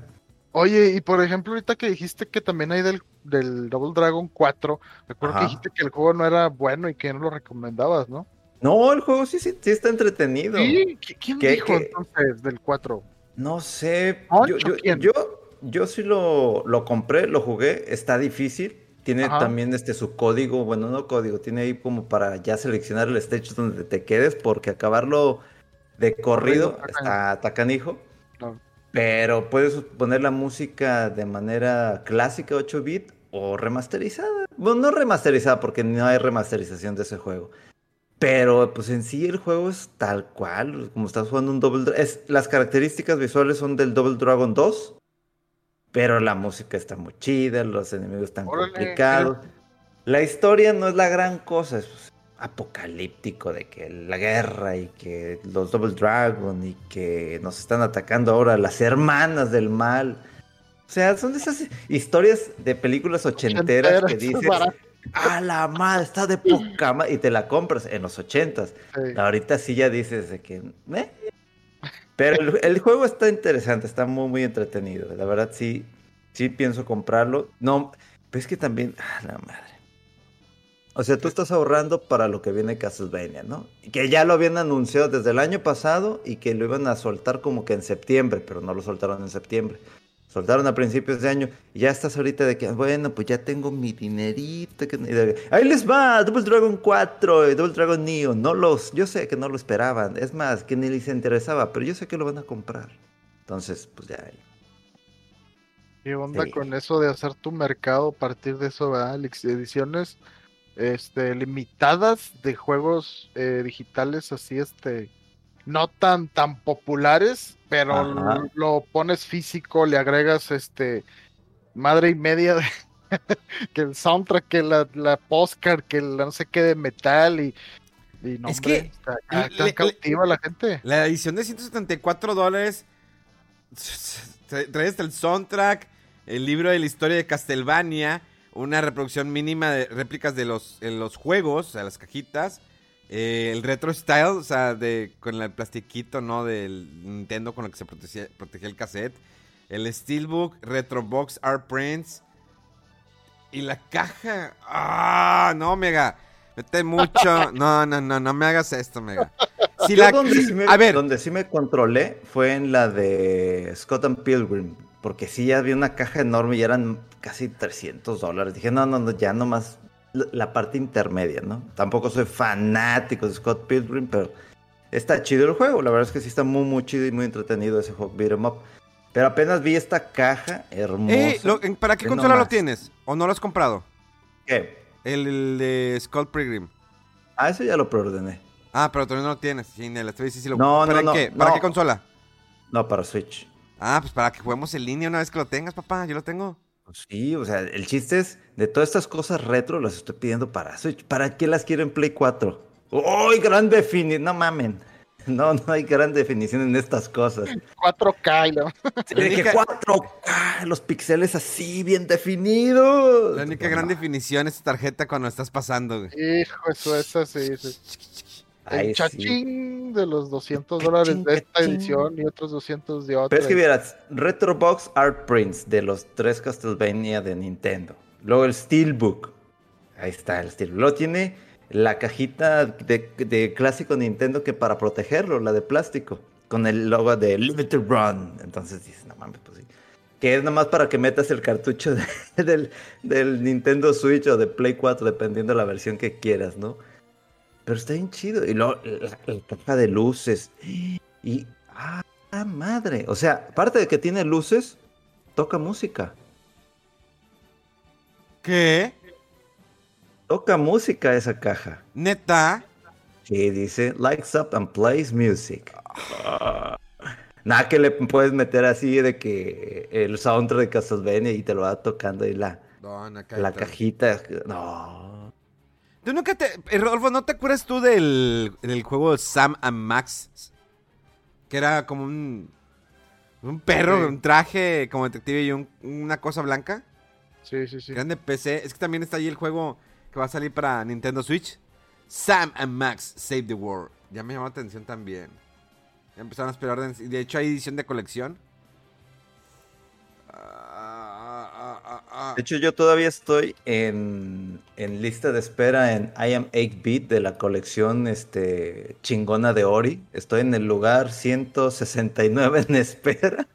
Oye, y por ejemplo, ahorita que dijiste que también hay del, del Double Dragon 4, recuerdo Ajá. que dijiste que el juego no era bueno y que no lo recomendabas, ¿no? No, el juego sí, sí, sí está entretenido. Sí, ¿qui- ¿quién ¿Qué- dijo qué? entonces del 4? No sé, yo, yo sí lo, lo compré, lo jugué, está difícil. Tiene Ajá. también este su código, bueno, no código, tiene ahí como para ya seleccionar el stage donde te quedes, porque acabarlo de corrido Corrido, está tacanijo. Pero puedes poner la música de manera clásica 8 bit o remasterizada. Bueno, no remasterizada porque no hay remasterización de ese juego. Pero pues en sí el juego es tal cual, como estás jugando un Double Dragon. Las características visuales son del Double Dragon 2, pero la música está muy chida, los enemigos están Órale, complicados. La historia no es la gran cosa, es apocalíptico de que la guerra y que los Double Dragon y que nos están atacando ahora las hermanas del mal. O sea, son de esas historias de películas ochenteras que dices, a la madre, está de poca madre", y te la compras en los ochentas. Sí. Ahorita sí ya dices de que... "Eh". Pero el, juego está interesante, está muy, muy entretenido. La verdad sí, sí pienso comprarlo. No, pero es que también... Ah, la madre. O sea, tú estás ahorrando para lo que viene Castlevania, ¿no? Que ya lo habían anunciado desde el año pasado y que lo iban a soltar como que en septiembre, pero no lo soltaron en septiembre. Soltaron a principios de año y ya estás ahorita de que, bueno, pues ya tengo mi dinerito. que- Ahí les va, Double Dragon 4 y Double Dragon Neo. No los, yo sé que no lo esperaban. Es más, que ni les interesaba, pero yo sé que lo van a comprar. Entonces, pues ya. ¿Qué onda Sí. con eso de hacer tu mercado a partir de eso, ¿verdad? Alex? Ediciones este, limitadas de juegos eh, digitales así, este, no tan, tan populares, pero Ajá. lo pones físico, le agregas este madre y media de que el soundtrack, que la, la postcard, que la no sé qué de metal y, y no, Es hombre, que está- está- le- está le- cautiva la gente. La edición de 174 dólares tra- trae hasta el soundtrack, el libro de la historia de Castlevania, una reproducción mínima de réplicas de los, en los juegos, o sea, las cajitas, eh, el retro style, o sea, de, con el plastiquito, ¿no? Del Nintendo con el que se protegía, protegía el cassette, el Steelbook, Retrobox Art Prints y la caja. ¡Ah! No, Mega. Vete mucho. No, no, no, no me hagas esto, Mega. Si la- donde, sí me, A ver, donde sí me controlé fue en la de Scott and Pilgrim. Porque sí había una caja enorme y eran casi 300 dólares. Dije, no, no, no, ya nomás la, parte intermedia, ¿no? Tampoco soy fanático de Scott Pilgrim, pero está chido el juego. La verdad es que sí está muy, muy chido y muy entretenido ese juego, beat 'em up. Pero apenas vi esta caja hermosa. Eh, lo- en- ¿Para qué consola lo tienes? ¿O no lo has comprado? ¿Qué? El, el de Skull Pilgrim. Ah, eso ya lo preordené. Ah, pero todavía no lo tienes. Sí, te voy a decir si lo No, ¿Para no, no? ¿Para qué consola? No, para Switch. Ah, pues para que juguemos en línea una vez que lo tengas, papá. Yo lo tengo. Pues Sí, o sea, el chiste es de todas estas cosas retro las estoy pidiendo para Switch. ¿Para qué las quiero en Play 4? ¡Uy, gran definición! No mamen. No, no hay gran definición en estas cosas. 4K y la- Sí, de que única- 4K, los píxeles así bien definidos. La única gran definición es tu tarjeta cuando estás pasando, güey. Hijo, eso es así. sí. Ay, El sí. chachín de los 200 dólares de esta edición y otros 200 de otra. Pero es que vieras, Retrobox Art Prints de los tres Castlevania de Nintendo. Luego el Steelbook. Ahí está el Steelbook. Luego tiene la cajita de, de clásico Nintendo que para protegerlo, la de plástico. Con el logo de Limited Run. Entonces dices, no mames, pues sí. Que es nomás para que metas el cartucho de- del, del Nintendo Switch o de Play 4, dependiendo de la versión que quieras, ¿no? Pero está bien chido. Y luego la, la caja de luces. Y. Ah, Ah, madre. O sea, aparte de que tiene luces, toca música. ¿Qué? Toca música esa caja. Neta. Sí, dice, likes up and plays music. Nada que le puedes meter así de que el soundtrack de Castlevania y te lo va tocando ahí la, No, la cajita. No. ¿Tú nunca te... eh, Rodolfo, ¿no te acuerdas tú del, del juego Sam and Max? Que era como un... Un perro, Sí. un traje como detective y un- una cosa blanca. Sí, sí, sí. Que eran de PC. Es que también está ahí el juego que va a salir para Nintendo Switch. Sam and Max Save the World. Ya me llamó la atención también. Ya empezaron a esperar órdenes. Y de hecho hay edición de colección. Ah, ah. De hecho, yo todavía estoy en, en lista de espera en I Am 8-Bit de la colección este, chingona de Ori. Estoy en el lugar 169 en espera.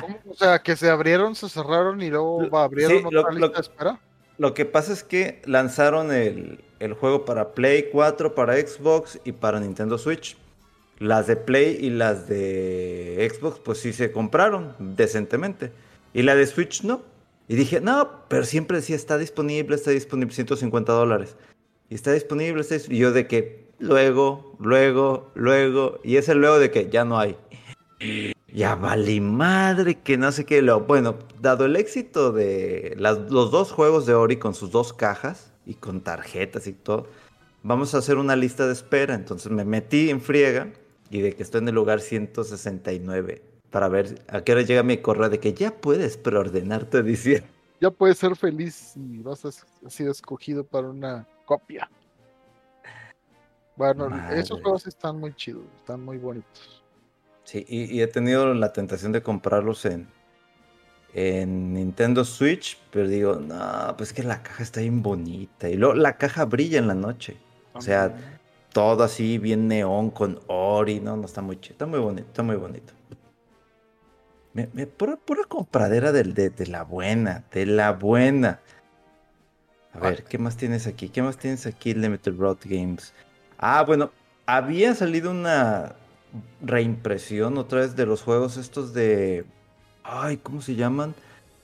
¿Cómo? O sea, que se abrieron, se cerraron y luego Lo- abrieron sí, otra lo- lista lo- de espera. Lo que pasa es que lanzaron el, el juego para Play 4, para Xbox y para Nintendo Switch. Las de Play y las de Xbox, pues sí se compraron decentemente. Y la de Switch no. Y dije, no, pero siempre decía, está disponible, está disponible, 150 dólares. Y está disponible, está dis- Y yo de que, luego, luego, luego. Y ese luego de que ya no hay. Ya vale madre, que no sé qué. Lo, bueno, dado el éxito de las- los dos juegos de Ori con sus dos cajas y con tarjetas y todo, vamos a hacer una lista de espera. Entonces me metí en friega y de que estoy en el lugar 169 para ver a qué hora llega mi correo de que ya puedes preordenar tu edición. Ya puedes ser feliz y vas a s- sido escogido para una copia. Bueno, Madre. esos juegos están muy chidos, están muy bonitos. Sí, y, y he tenido la tentación de comprarlos en, en Nintendo Switch, pero digo, no, pues que la caja está bien bonita. Y luego la caja brilla en la noche. O sea, todo así bien neón con Ori, no, no está muy chido, está muy bonito, está muy bonito. Me, me- pura, pura compradera del, de, de la buena, de la buena. A ver, ¿qué más tienes aquí? ¿Qué más tienes aquí, Limited Road Games? Ah, bueno, había salido una reimpresión otra vez de los juegos estos de... Ay, ¿cómo se llaman?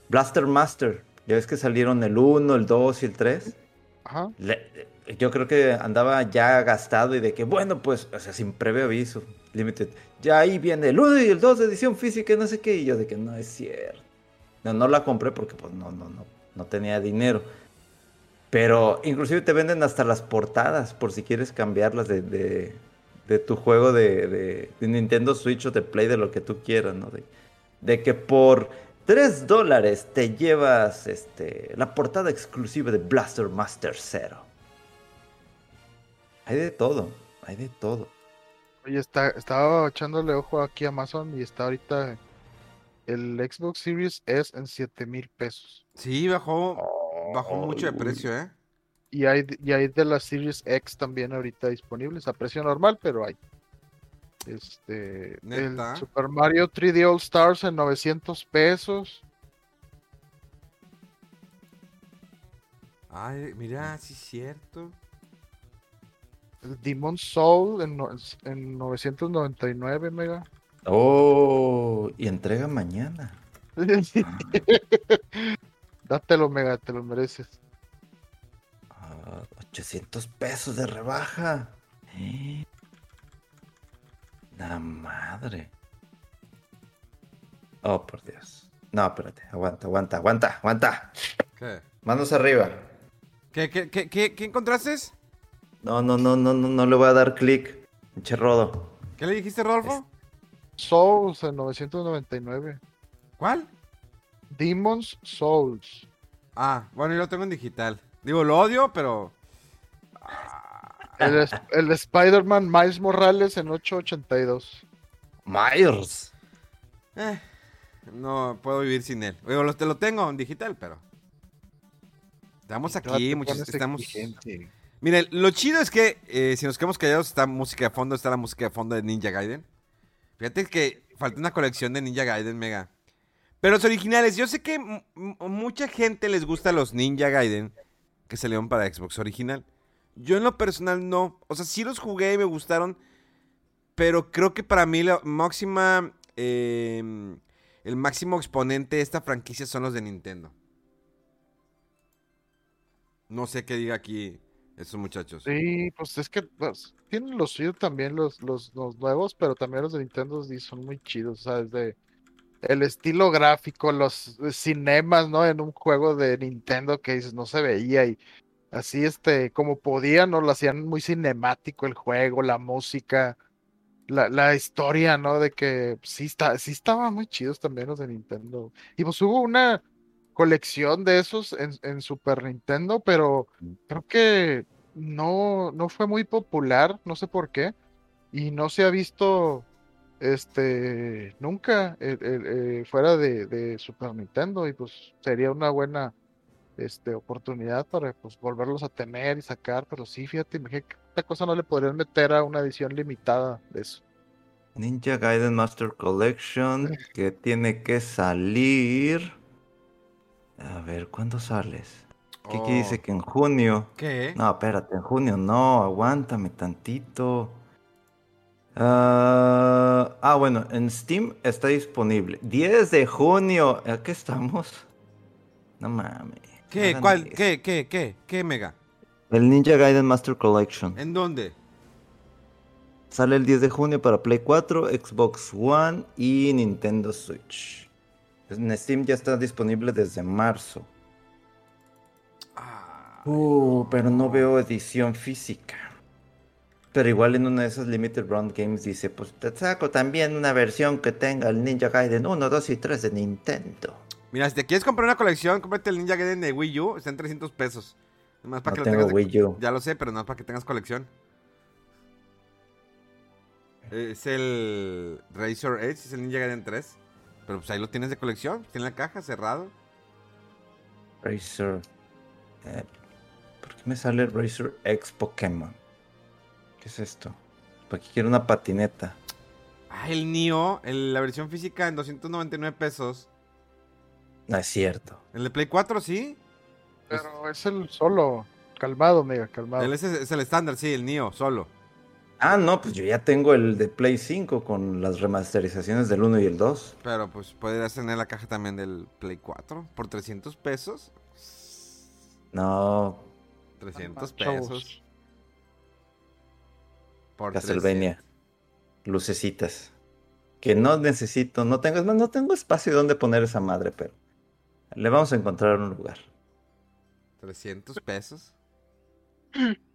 Blaster Master. Ya ves que salieron el 1, el 2 y el 3. Ajá. Le- yo creo que andaba ya gastado y de que, bueno, pues, o sea, sin previo aviso, Limited, ya ahí viene el 1 y el 2 de edición física y no sé qué, y yo de que no es cierto. No, no la compré porque pues no, no, no, no tenía dinero. Pero inclusive te venden hasta las portadas por si quieres cambiarlas de, de, tu juego de, de- Nintendo Switch o de Play, de lo que tú quieras, ¿no? De, que por 3 dólares te llevas este, la portada exclusiva de Blaster Master Zero. Hay de todo, hay de todo. Oye, está, estaba echándole ojo aquí a Amazon y está ahorita el Xbox Series S en 7 mil pesos. Sí, bajó, bajó mucho de precio, ¿eh? Y hay, de- y hay de la Series X también ahorita disponibles a precio normal, pero hay. Este, ¿Neta? el Super Mario 3D All Stars en 900 pesos. Ay, mira, sí es cierto. Demon Soul en, no- en 999 mega. Oh, y entrega mañana. Dátelo, mega, te lo mereces. Ah, 800 pesos de rebaja. Eh. La madre. Oh, por Dios. No, espérate. Aguanta, aguanta, aguanta, aguanta. ¿Qué? Manos arriba. ¿Qué, qué, qué, qué, qué encontraste? No, no, no, no, no, no le voy a dar clic. Pinche rodo. ¿Qué le dijiste, Rodolfo? Souls en 999. ¿Cuál? Demons Souls. Ah, bueno, yo lo tengo en digital. Digo, lo odio, pero... El, es- el Spider-Man Miles Morales en 882. Myers. eh, no puedo vivir sin él. Digo, lo, te lo tengo en digital, pero... Estamos aquí, pones estamos... exigente. Miren, lo chido es que eh, si nos quedamos callados está música de fondo, está la música de fondo de Ninja Gaiden. Fíjate que falta una colección de Ninja Gaiden, mega. Pero los originales, yo sé que mucha gente les gusta los Ninja Gaiden que salieron para Xbox original. Yo en lo personal no. O sea, sí los jugué y me gustaron. Pero creo que para mí la máxima. eh, el máximo exponente de esta franquicia son los de Nintendo. No sé qué diga aquí esos muchachos. Sí, pues es que pues, tienen los suyos también los, los, los nuevos, pero también los de Nintendo sí son muy chidos, o sea, desde el estilo gráfico, los cinemas, ¿no? En un juego de Nintendo que dices, no se veía y así, este, como podían, ¿no? Lo hacían muy cinemático el juego, la música, la, la historia, ¿no? De que sí, está, sí estaban muy chidos también los de Nintendo. Y pues hubo una colección de esos en, en Super Nintendo, pero creo que no, no fue muy popular, no sé por qué, y no se ha visto este nunca el- el- eh, fuera de, de Super Nintendo, y pues sería una buena este, oportunidad para pues volverlos a tener y sacar, pero sí, fíjate, imagínate que esta cosa no le podrían meter a una edición limitada de eso. Ninja Gaiden Master Collection que tiene que salir. A ver, ¿cuándo sales? ¿Qué aquí dice Oh. que en junio? ¿Qué? No, espérate, en junio no, aguántame tantito. Ah, ah, bueno, en Steam está disponible. 10 de junio. ¿A qué estamos? No mames. ¿Qué? hagan ¿Cuál? eso. ¿Qué? ¿Qué? ¿Qué? ¿Qué, Mega? El Ninja Gaiden Master Collection. ¿En dónde? Sale el 10 de junio para Play 4, Xbox One y Nintendo Switch. En Steam ya está disponible desde marzo. Ah, Uh, pero no veo edición física. Pero igual en una de esas Limited Run Games dice, pues te saco también una versión que tenga el Ninja Gaiden 1, 2 y 3 de Nintendo. Mira, si te quieres comprar una colección, cómprate el Ninja Gaiden de Wii U. Está en 300 pesos. Nomás para No que lo tengo tengas. de- Wii U. Ya lo sé, pero no para que tengas colección. Es el Razor Edge, es el Ninja Gaiden 3. Pero pues ahí lo tienes de colección. Tiene la caja cerrado. Razer. eh, ¿Por qué me sale Razer X Pokémon? ¿Qué es esto? ¿Para qué quiero una patineta? Ah, el Nio, el- la versión física en 299 pesos. No es cierto. El de Play 4, sí. Pero es el solo, calmado, mega, calmado. El, ese es el estándar, sí, el Nio, solo. Ah, no, pues yo ya tengo el de Play 5 con las remasterizaciones del 1 y el 2. Pero pues podrías tener la caja también del Play 4 por 300 pesos. No, 300 Ah, pesos. Por Castlevania. Lucecitas. Que no necesito, no tengo, es más, no tengo espacio donde poner esa madre, pero le vamos a encontrar un lugar. 300 pesos.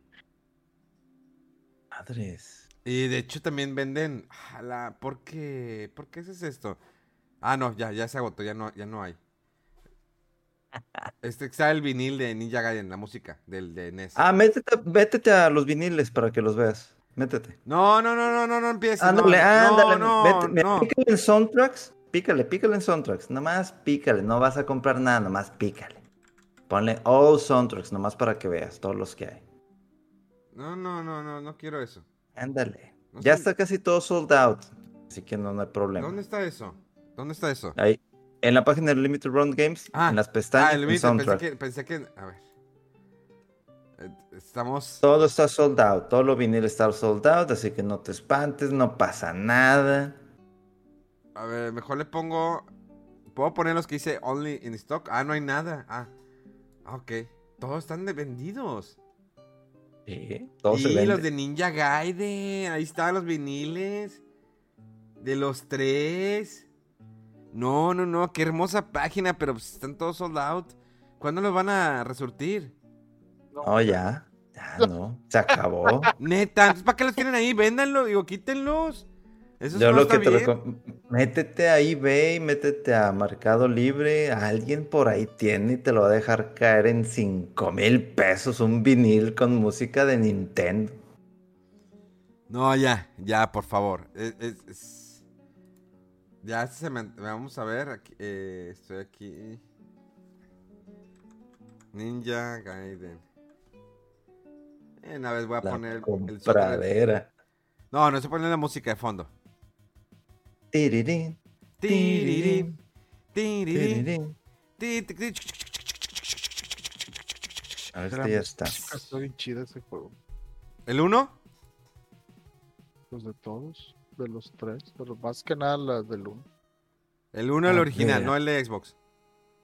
Madres. Y de hecho también venden. Jala, ¿por qué? ¿Por qué haces esto? Ah, no, ya, ya se agotó, ya no, ya no hay. Este está el vinil de Ninja Gaiden, la música del de NES. Ah, métete, métete a los viniles para que los veas. Métete. No, no, no, no, no, no empieces. Ándale, no, ándale. No, vete, mira, no. pícale en soundtracks. Pícale, pícale en soundtracks. Nomás pícale. No vas a comprar nada, nomás pícale. Ponle all soundtracks, nomás para que veas todos los que hay. No, no, no, no, no quiero eso. Ándale. No ya está casi todo sold out. Así que no, no hay problema. ¿Dónde está eso? ¿Dónde está eso? Ahí. En la página de Limited Run Games, Ah, en las pestañas, Ah, el Limited, pensé que, pensé que. A ver. Eh, Estamos. Todo está sold out. Todo lo vinil está sold out. Así que no te espantes, no pasa nada. A ver, mejor le pongo. ¿Puedo poner los que dice only in stock? Ah, no hay nada. Ah, ok. Todos están vendidos. Sí, todo se y vende. los de Ninja Gaiden. Ahí están los viniles. De los tres. No, no, no. Qué hermosa página, pero pues están todos sold out. ¿Cuándo los van a resurtir? No, ya. Ya no. Se acabó. Neta, entonces ¿para qué los tienen ahí? Véndanlo, digo, quítenlos. Eso Yo lo que te bien. recom- Métete a eBay, métete a Mercado Libre. Alguien por ahí tiene y te lo va a dejar caer en 5 mil pesos un vinil con música de Nintendo. No, ya, ya, por favor. Es- es- es- Ya se me... Vamos a ver. Aquí, eh, estoy aquí. Ninja Gaiden. Eh, una vez voy a La poner el, el. No, no se pone la música de fondo. Tirirín, Tirirín, tirirín, A ver si ya está. Está bien chido ese juego. ¿El 1? Pues de todos, de los tres, pero más que nada las del uno. El uno, el Ah, original, mira. no el de Xbox.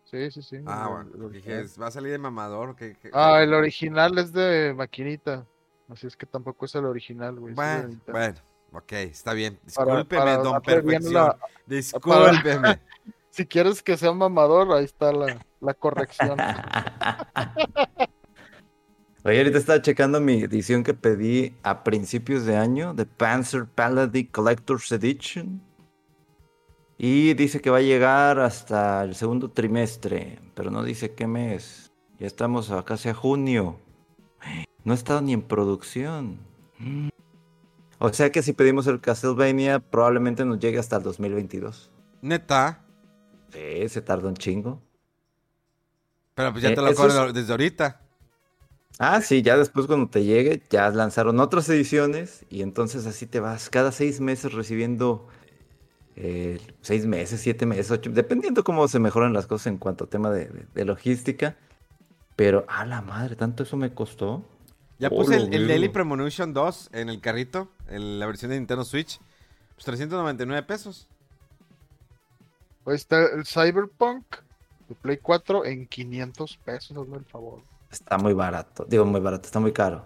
Sí, sí, sí. Ah, el- bueno. el Dije, original. va a salir de mamador. que que- Ah, el original es de maquinita. Así es que tampoco es el original, güey. el Bueno, bueno, ok, está bien. Para- Discúlpeme, para don darle bien Perfección. la- Discúlpeme. Si quieres que sea mamador, ahí está la, la corrección. Oye, ahorita estaba checando mi edición que pedí a principios de año de Panzer Paladin Collector's Edition. Y dice que va a llegar hasta el segundo trimestre, pero no dice qué mes. Ya estamos a casi a junio. No ha estado ni en producción. O sea que si pedimos el Castlevania, probablemente nos llegue hasta el 2022. Neta. Sí, se tarda un chingo. Pero pues ya Eh, te lo es- desde ahorita. Ah, sí, ya después cuando te llegue, ya lanzaron otras ediciones y entonces así te vas cada seis meses recibiendo eh, seis meses, siete meses, ocho, dependiendo cómo se mejoran las cosas en cuanto a tema de, de- de logística. Pero, a la madre, ¿tanto eso me costó? Ya Oh, puse el, el. Daily Premonition 2 en el carrito, en la versión de Nintendo Switch. Pues 399 pesos. Ahí está el Cyberpunk de Play 4 en 500 pesos, hazme el favor. Está muy barato, digo muy barato, está muy caro.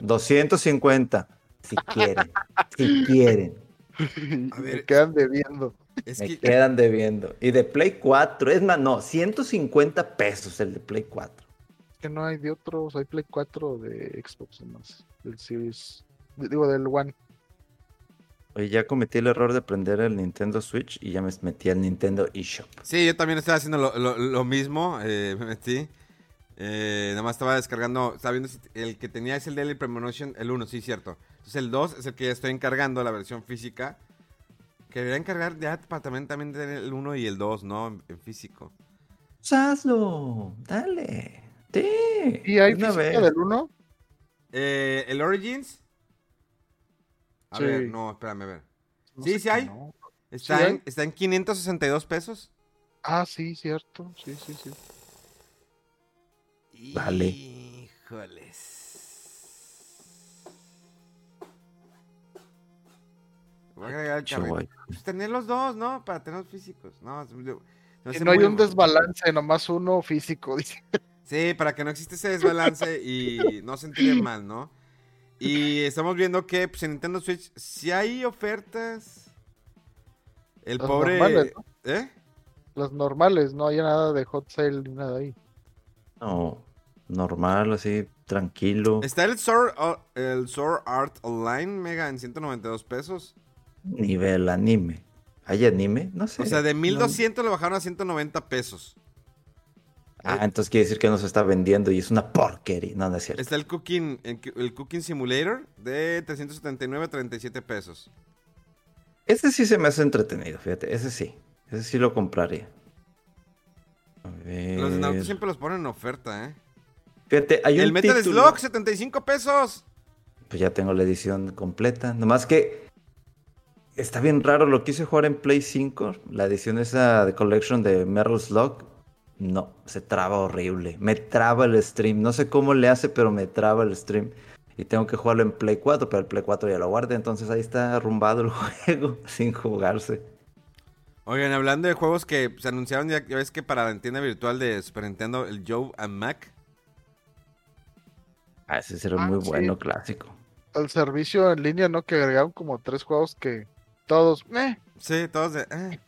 250, si quieren, si quieren. A me ver. quedan debiendo. Es Me que quedan debiendo. Y de Play 4, es más, no, 150 pesos el de Play 4. Que no hay de otros, hay Play 4 de Xbox más. Del Series, digo del One. Oye, ya cometí el error de prender el Nintendo Switch y ya me metí al Nintendo eShop. Sí, yo también estaba haciendo lo, lo- lo mismo. eh, me metí. Eh, nada más estaba descargando. Estaba viendo si el que tenía es el Daily Premonition, el 1, sí, cierto. Entonces el 2 es el que ya estoy encargando, la versión física. Que debería encargar ya para también, también tener el 1 y el 2, ¿no? En, en físico. Pues hazlo, dale. Sí, ¿Y hay física vez. del 1? Eh, el Origins. A Sí. ver, no, espérame, a ver. No Sí, sí hay. no. Está, ¿Sí en, hay? está en 562 pesos. Ah, sí, cierto. Sí, sí, sí. Vale. Híjoles. Voy a agregar el carrito. Pues tener los dos, ¿no? Para tener los físicos. No, se se hace no hay un desbalance, nomás uno físico, dice. Sí, para que no exista ese desbalance y no sentir mal, ¿no? Y estamos viendo que pues, en Nintendo Switch si hay ofertas. El Las pobre. normales, ¿no? ¿Eh? Las normales, no hay nada de hot sale ni nada ahí. No, normal, así, tranquilo. Está el Sword, el Sword Art Online Mega en 192 pesos. Nivel anime. ¿Hay anime? No sé. O sea, de No. 1200 lo bajaron a 190 pesos. Ah, entonces quiere decir que no se está vendiendo y es una porquería. No, no es cierto. Está el Cooking, el, el Cooking Simulator de 379 a 37 pesos. Ese sí se me hace entretenido, fíjate. Ese sí. Ese sí lo compraría. A Los de Naruto siempre los ponen en oferta, ¿eh? Fíjate, hay el un Metal título- Slug, 75 pesos. Pues ya tengo la edición completa. Nomás que está bien raro. Lo quise jugar en Play 5. La edición esa de Collection de Metal Slug. No, se traba horrible. Me traba el stream. No sé cómo le hace, pero me traba el stream. Y tengo que jugarlo en Play 4, pero el Play 4 ya lo guardé. Entonces ahí está arrumbado el juego sin jugarse. Oigan, hablando de juegos que se anunciaron, ya, ya ves que para la tienda virtual de Super Nintendo, el Joe and Mac. Ah, ese será Ah, muy sí. bueno, clásico. El servicio en línea, ¿no? Que agregaron como tres juegos que todos, eh, Sí, todos de. eh.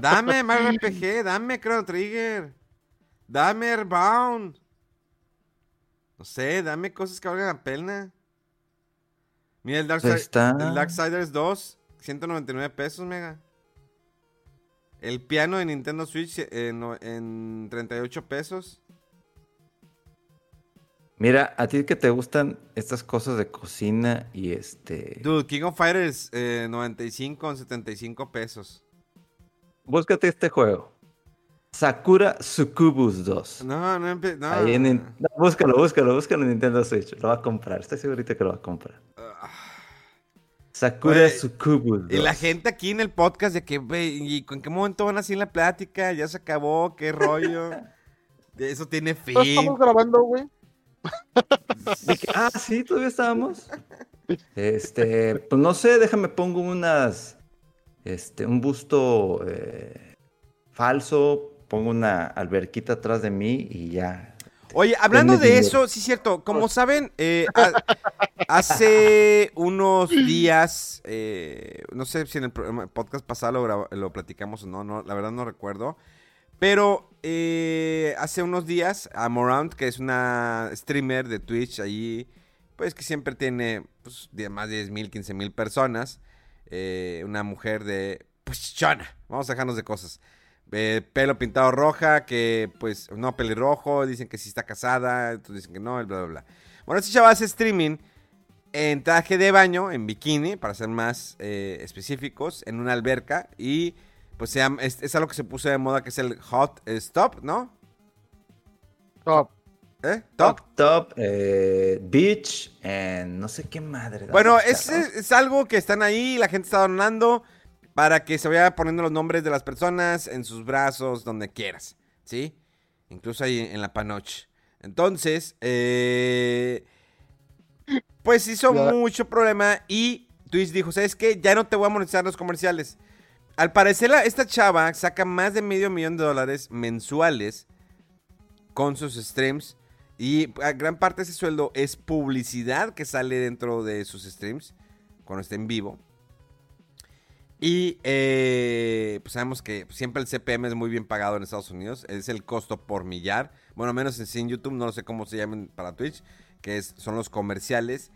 Dame Mario RPG, dame Chrono Trigger. Dame Airbound. No sé, dame cosas que valgan la pena. Mira, el, Dark Ahí está. el Darksiders 2, 199 pesos, mega. El piano de Nintendo Switch eh, no- en 38 pesos. Mira, a ti que te gustan estas cosas de cocina y este... Dude, King of Fighters eh, 95 con 75 pesos. Búscate este juego. Sakura Sucubus 2. No, no, empe- no. Ahí en no, búscalo, búscalo, búscalo en Nintendo Switch. Lo va a comprar, estoy segurito que lo va a comprar. Sakura Oye, Sucubus 2. Y la gente aquí en el podcast de que, güey, ¿y con qué momento van así en la plática? Ya se acabó, qué rollo. Eso tiene ¿no fin. estamos grabando, güey? Ah, sí, todavía estábamos. Este, pues no sé, déjame pongo unas, este, un busto eh, falso, pongo una alberquita atrás de mí y ya. Oye, hablando de dinero. eso, sí es cierto. Como saben, eh, ha- hace unos días, eh, no sé si en el podcast pasado lo, lo platicamos o no, no, la verdad no recuerdo. Pero eh, hace unos días, Amoround, que es una streamer de Twitch allí, pues que siempre tiene pues, más de 10 mil, 15 mil personas, eh, una mujer de, pues, chona, vamos a dejarnos de cosas. Eh, pelo pintado roja, que pues no pelirrojo, dicen que sí está casada, otros dicen que no, bla, bla, bla. Bueno, esta chava hace streaming en traje de baño, en bikini, para ser más eh, específicos, en una alberca y pues es, es algo que se puso de moda que es el hot stop, ¿no? Top. ¿Eh? Top. Top, top, eh, beach, and no sé qué madre. Bueno, es, es algo que están ahí, la gente está donando para que se vaya poniendo los nombres de las personas en sus brazos, donde quieras, ¿sí? Incluso ahí en la panoche. Entonces, eh, pues hizo mucho problema y Twitch dijo, ¿sabes qué? Ya no te voy a monetizar los comerciales. Al parecer, la- esta chava saca más de medio millón de dólares mensuales con sus streams. Y gran parte de ese sueldo es publicidad que sale dentro de sus streams cuando está en vivo. Y eh, pues sabemos que siempre el CPM es muy bien pagado en Estados Unidos. Es el costo por millar. Bueno, menos en, en YouTube, no sé cómo se llaman para Twitch, que es, son los comerciales.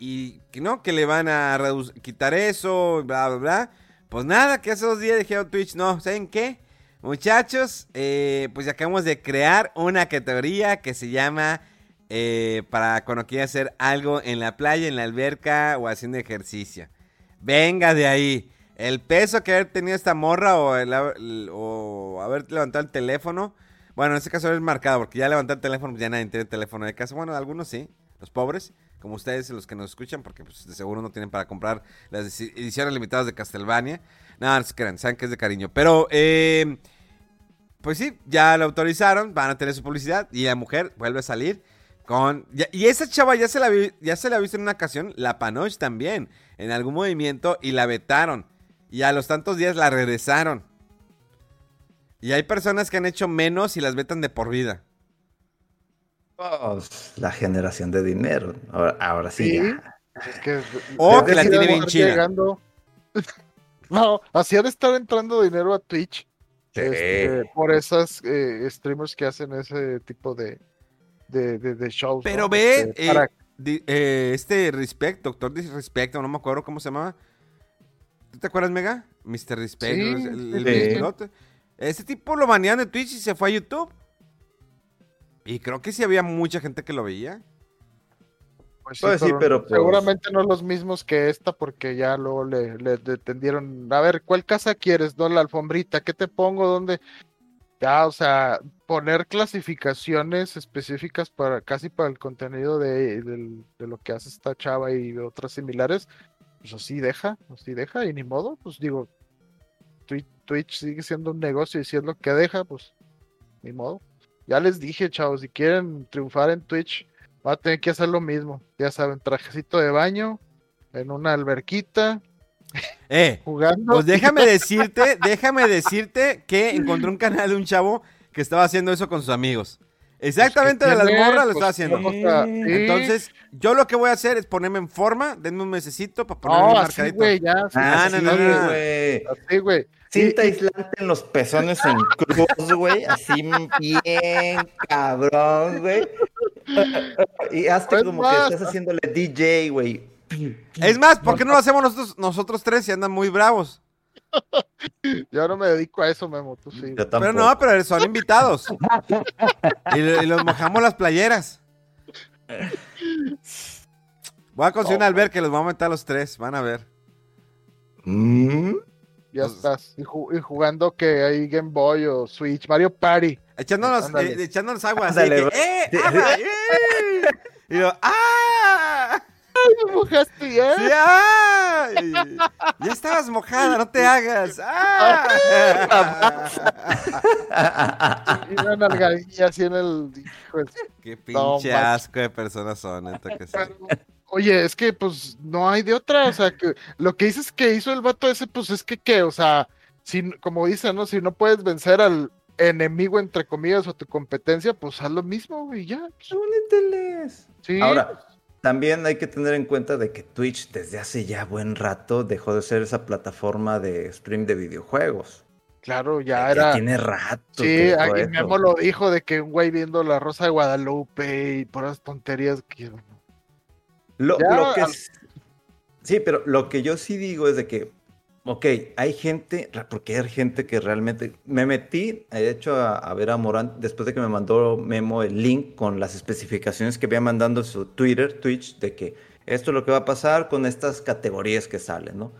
Y que no, que le van a quitar eso, bla, bla, bla. Pues nada, que hace dos días dijeron Twitch, no, ¿saben qué? Muchachos, eh, pues acabamos de crear una categoría que se llama eh, para cuando quieras hacer algo en la playa, en la alberca o haciendo ejercicio. Venga de ahí. El peso que haber tenido esta morra o, haber levantado el teléfono. Bueno, en este caso es marcado porque ya levantar el teléfono, pues ya nadie tiene teléfono de casa. Bueno, algunos sí, los pobres, como ustedes, los que nos escuchan, porque pues, de seguro no tienen para comprar las edi- ediciones limitadas de Castlevania. No, no se crean, saben que es de cariño. Pero, eh, pues sí, ya lo autorizaron, van a tener su publicidad y la mujer vuelve a salir con... ya- y esa chava ya se, la ya se la ha visto en una ocasión, la Panoche también, en algún movimiento y la vetaron. Y a los tantos días la regresaron. Y hay personas que han hecho menos y las vetan de por vida. Pues, la generación de dinero. Ahora, ahora sí, Sí. ya. Es que, que la tiene bien chida. llegando- No, así ha de estar entrando dinero a Twitch. Sí. este, por esas eh, streamers que hacen ese tipo de, de, de- de shows. Pero ¿no? ve, Este, eh, para- di- eh, este Respect, Doctor Disrespect, no me acuerdo cómo se llamaba. ¿Tú te acuerdas, Mega? Mr. Respect, Sí, el, el- el sí. bigote. Ese tipo lo banearon de Twitch y se fue a YouTube. Y creo que sí había mucha gente que lo veía. pues Pues sí, pero, pues- seguramente no los mismos que esta, porque ya luego le, le detendieron. A ver, ¿cuál casa quieres? ¿No? La alfombrita, ¿qué te pongo? ¿Dónde? Ya, o sea, poner clasificaciones específicas para casi para el contenido de, de lo que hace esta chava y otras similares, pues así deja, así deja, y ni modo, pues digo, Twitch, Twitch sigue siendo un negocio y si es lo que deja, pues ni modo. Ya les dije, chavos, si quieren triunfar en Twitch, va a tener que hacer lo mismo. Ya saben, trajecito de baño, en una alberquita, Eh, jugando. pues déjame decirte, déjame decirte que encontré un canal de un chavo que estaba haciendo eso con sus amigos. Exactamente de las morras lo pues, estaba haciendo. sí. Entonces, yo lo que voy a hacer es ponerme en forma, denme un mesecito para ponerme marcadito. güey, ya. sí, Ah, Así, no, no, no. güey. Así, güey. Cinta aislante en los pezones en cruz, güey. Así bien cabrón, güey. Y hazte como más. que estás haciéndole DJ, güey. Es más, ¿por qué no lo hacemos nosotros, nosotros tres si andan muy bravos? Yo no me dedico a eso, Memo, tú sí. Yo tampoco. Pero no, pero son invitados. y, y los mojamos las playeras. Voy a conseguir un albergue que los vamos a meter a los tres, van a ver. Mm. Ya Pues- estás. Y, ju- y jugando que hay Game Boy o Switch, Mario Party. Echándonos, eh, echándonos agua así que, ¡eh! ¡Agua! ¡eh! Y yo, ¡ah! ¿Me mojaste ya? ¡Sí, ah! Y- ya estabas mojada, no te hagas. ¡Ah! Y una nalgadilla así en el. Qué No, pinche manches. asco de personas son, neta que sí. Oye, es que pues no hay de otra, o sea, que lo que dices que hizo el vato ese, pues es que qué, o sea, si, como dicen, ¿no? Si no puedes vencer al enemigo, entre comillas, o tu competencia, pues haz lo mismo, y ya. Úneteles. Sí. Ahora, también hay que tener en cuenta de que Twitch desde hace ya buen rato dejó de ser esa plataforma de stream de videojuegos. Claro, ya Ya era. tiene rato. Sí, eso. Memo lo dijo de que un güey viendo la Rosa de Guadalupe y por las tonterías que. Lo, Ya, lo que al- Sí, pero lo que yo sí digo es de que, ok, hay gente, porque hay gente que realmente... Me metí, de hecho, a, a ver a Morán, después de que me mandó Memo el link con las especificaciones que había mandando su Twitter, Twitch, de que esto es lo que va a pasar con estas categorías que salen, ¿no?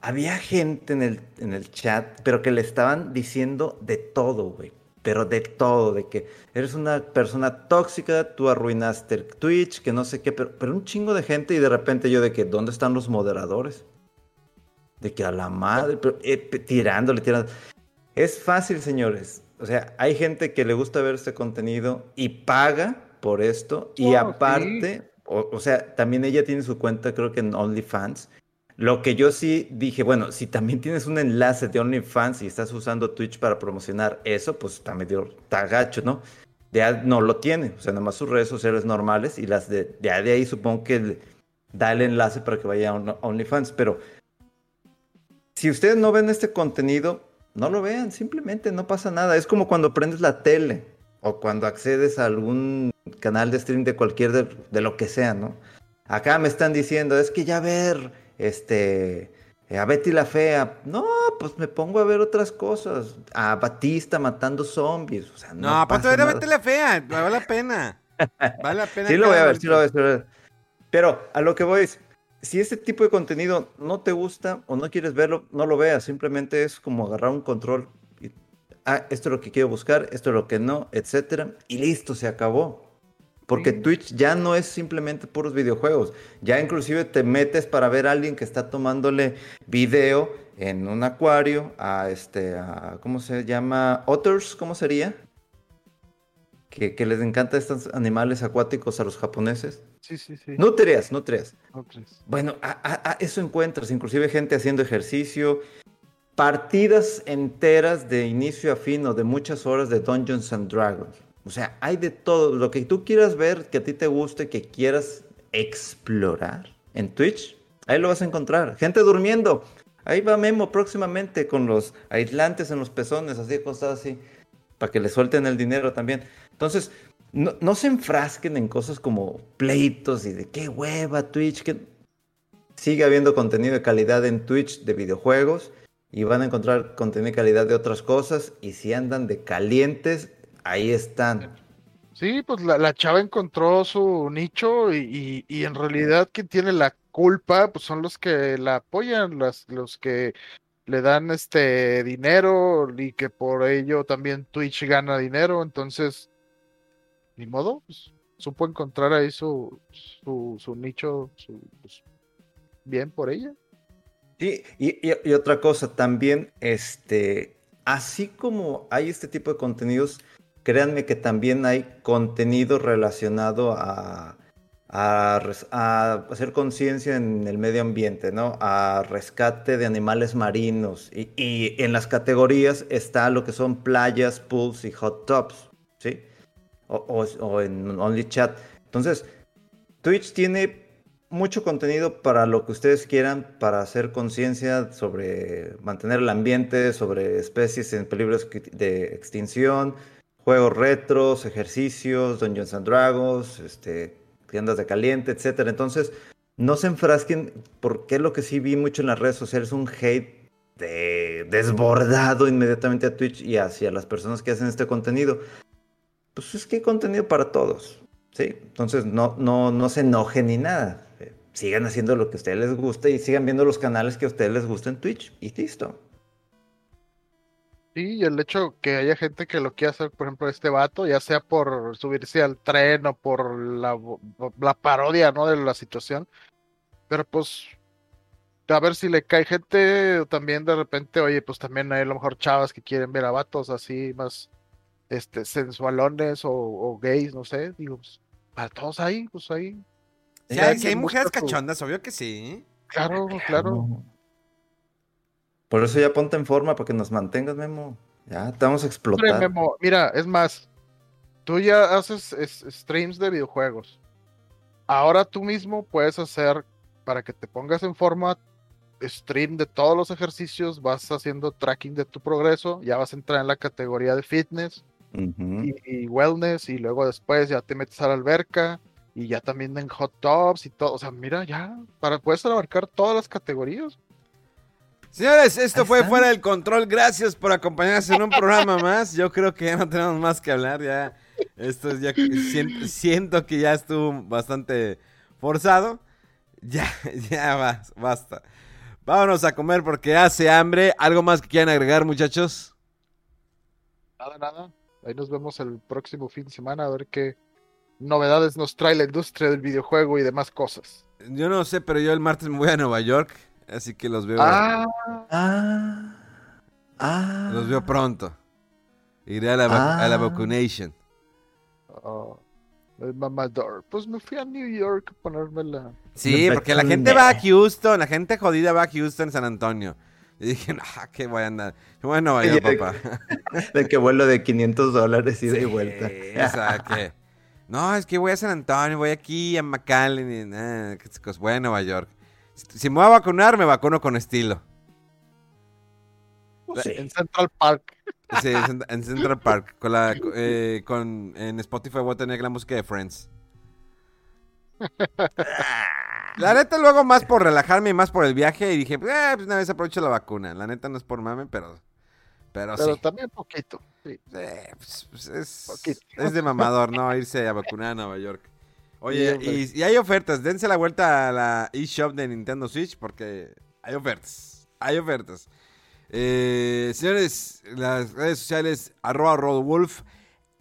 Había gente en el, en el chat, pero que le estaban diciendo de todo, güey. Pero de todo, de que eres una persona tóxica, tú arruinaste el Twitch, que no sé qué, pero, pero un chingo de gente y de repente yo de que, ¿dónde están los moderadores? De que a la madre, pero, eh, tirándole, tirando. Es fácil, señores. O sea, hay gente que le gusta ver este contenido y paga por esto. Y Oh, sí. aparte, o, o sea, también ella tiene su cuenta, creo que en OnlyFans. Lo que yo sí dije, bueno, si también tienes un enlace de OnlyFans y estás usando Twitch para promocionar eso, pues está medio está gacho, ¿no? Ya no lo tiene, o sea, nada más sus redes sociales normales y las de, ya de ahí supongo que da el enlace para que vaya a On- OnlyFans, pero si ustedes no ven este contenido, no lo vean, simplemente no pasa nada. Es como cuando prendes la tele o cuando accedes a algún canal de stream de cualquier de, de lo que sea, ¿no? Acá me están diciendo, es que ya ver, este, a Betty la Fea. No, pues me pongo a ver otras cosas. A Batista matando zombies. O sea, no, No, pasa ver a nada. vete la fea, vale la pena. Vale la pena. Sí lo voy a ver, sí lo voy a ver, momento. sí lo voy a ver. Pero a lo que voy es, si este tipo de contenido no te gusta o no quieres verlo, no lo veas. Simplemente es como agarrar un control. y, ah, esto es lo que quiero buscar, esto es lo que no, etcétera. Y listo, se acabó. Porque Sí. Twitch ya no es simplemente puros videojuegos. Ya inclusive te metes para ver a alguien que está tomándole video en un acuario a este, a, ¿cómo se llama? Otters, ¿cómo sería? Que, que les encanta estos animales acuáticos a los japoneses. Sí, sí, sí. Nutrias, nutrias. Otras. Bueno, a, a- a eso encuentras, inclusive gente haciendo ejercicio, partidas enteras de inicio a fin o de muchas horas de Dungeons and Dragons. O sea, hay de todo, lo que tú quieras ver, que a ti te guste, que quieras explorar en Twitch, ahí lo vas a encontrar. Gente durmiendo. Ahí va Memo próximamente con los aislantes en los pezones, así cosas así, para que le suelten el dinero también. Entonces, no, no se enfrasquen en cosas como pleitos y de qué hueva Twitch, que sigue habiendo contenido de calidad en Twitch de videojuegos y van a encontrar contenido de calidad de otras cosas y si andan de calientes, ahí están. Sí, pues la, la chava encontró su nicho y, y- en realidad quien tiene la culpa pues son los que la apoyan, los que le dan este dinero y que por ello también Twitch gana dinero, entonces ni modo, pues, supo encontrar ahí su, su, su nicho, pues, bien por ella. Sí, y, y- y otra cosa, también, este, así como hay este tipo de contenidos, créanme que también hay contenido relacionado a, a, a hacer conciencia en el medio ambiente, ¿no? A rescate de animales marinos. Y, y en las categorías está lo que son playas, pools y hot tubs. O, o- o en OnlyChat. Entonces, Twitch tiene mucho contenido para lo que ustedes quieran, para hacer conciencia sobre mantener el ambiente, sobre especies en peligro de extinción, juegos retros, ejercicios, Dungeons and Dragons, este, tiendas de caliente, etcétera. Entonces, no se enfrasquen, porque es lo que sí vi mucho en las redes sociales, un hate de- desbordado inmediatamente a Twitch y hacia las personas que hacen este contenido. Pues es que hay contenido para todos. Sí, entonces no, no, no se enojen ni nada. Eh, Sigan haciendo lo que a ustedes les guste y sigan viendo los canales que a ustedes les gusten en Twitch y listo. Sí, y el hecho que haya gente que lo quiera hacer, por ejemplo, este vato, ya sea por subirse al tren o por la, la parodia, ¿no? De la situación. Pero pues, a ver si le cae gente, también de repente, oye, pues también hay a lo mejor chavas que quieren ver a vatos así más, este, sensualones o, o gays, no sé, digo, pues, para todos ahí, pues ahí. Si Ya hay, si hay que mujeres cachondas, obvio que sí. Claro, claro. Por eso ya ponte en forma para que nos mantengas, Memo. Ya te vamos a Hombre, explotar. Memo, mira, es más, tú ya haces es- streams de videojuegos. Ahora tú mismo puedes hacer, para que te pongas en forma, stream de todos los ejercicios, vas haciendo tracking de tu progreso, ya vas a entrar en la categoría de fitness Y, y wellness, y luego después ya te metes a la alberca, y ya también en hot tubs y todo. O sea, mira, ya, para puedes abarcar todas las categorías. Señores, esto fue. Fuera del Control. Gracias por acompañarnos en un programa más. Yo creo que ya no tenemos más que hablar. Ya, esto es ya, siento, siento que ya estuvo bastante forzado. Ya, ya va- basta. Vámonos a comer porque hace hambre. ¿Algo más que quieran agregar, muchachos? Nada, nada. Ahí nos vemos el próximo fin de semana a ver qué novedades nos trae la industria del videojuego y demás cosas. Yo no sé, pero yo el martes me voy a Nueva York. Así que los veo, Ah, Ah. Ah. los veo pronto. Iré a la, vac- a la Ah. vacunation. oh, el mamador. Pues me fui a New York a ponerme la. Sí, The porque la gente va a Houston, la gente jodida va a Houston, San Antonio. Y dije, no, ¿qué voy a andar? Yo voy a Nueva York, Oye, papá. De que vuelo de 500 dólares ida y Sí, vuelta. o sea, que... No, es que voy a San Antonio, voy aquí a McAllen y qué cosas. voy a Nueva York. Si, si me voy a vacunar, me vacuno con estilo. Pues sí. En Central Park. Sí, en en Central Park. Con la, eh, con, en Spotify voy a tener la música de Friends. La neta, luego más por relajarme y más por el viaje. Y dije, eh, pues una vez aprovecho la vacuna. La neta no es por mame, pero. Pero, Pero sí. también poquito. Sí. Eh, pues, pues, es, Poquito. es de mamador, ¿no? Irse a vacunar a Nueva York. Oye, Sí, hombre. y, y hay ofertas. Dense la vuelta a la eShop de Nintendo Switch porque hay ofertas. Hay ofertas. Eh, señores, las redes sociales, arroba rodwolf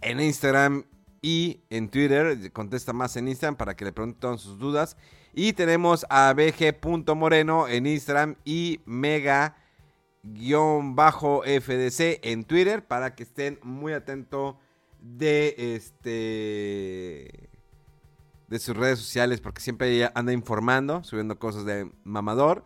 en Instagram y en Twitter. Contesta más en Instagram para que le pregunten todas sus dudas. Y tenemos a bg.moreno en Instagram y mega guion bajo FDC en Twitter para que estén muy atentos de este de sus redes sociales porque siempre anda informando, subiendo cosas de mamador.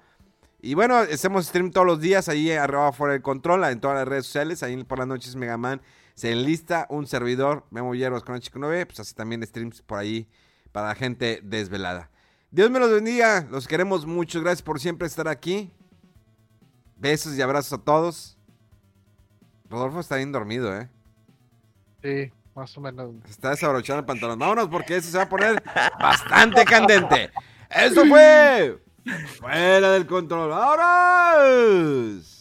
Y bueno, hacemos stream todos los días ahí arriba fuera del control, en todas las redes sociales, ahí por las noches Megaman se enlista un servidor, Memo Hierbas con el Chico 9, pues así también streams por ahí para la gente desvelada. Dios me los bendiga, los queremos mucho, gracias por siempre estar aquí. Besos y abrazos a todos. Rodolfo está bien dormido, ¿eh? Sí, más o menos. Está desabrochando el pantalón. Vámonos porque eso se va a poner bastante candente. Eso fue fuera del control. ¡Vámonos!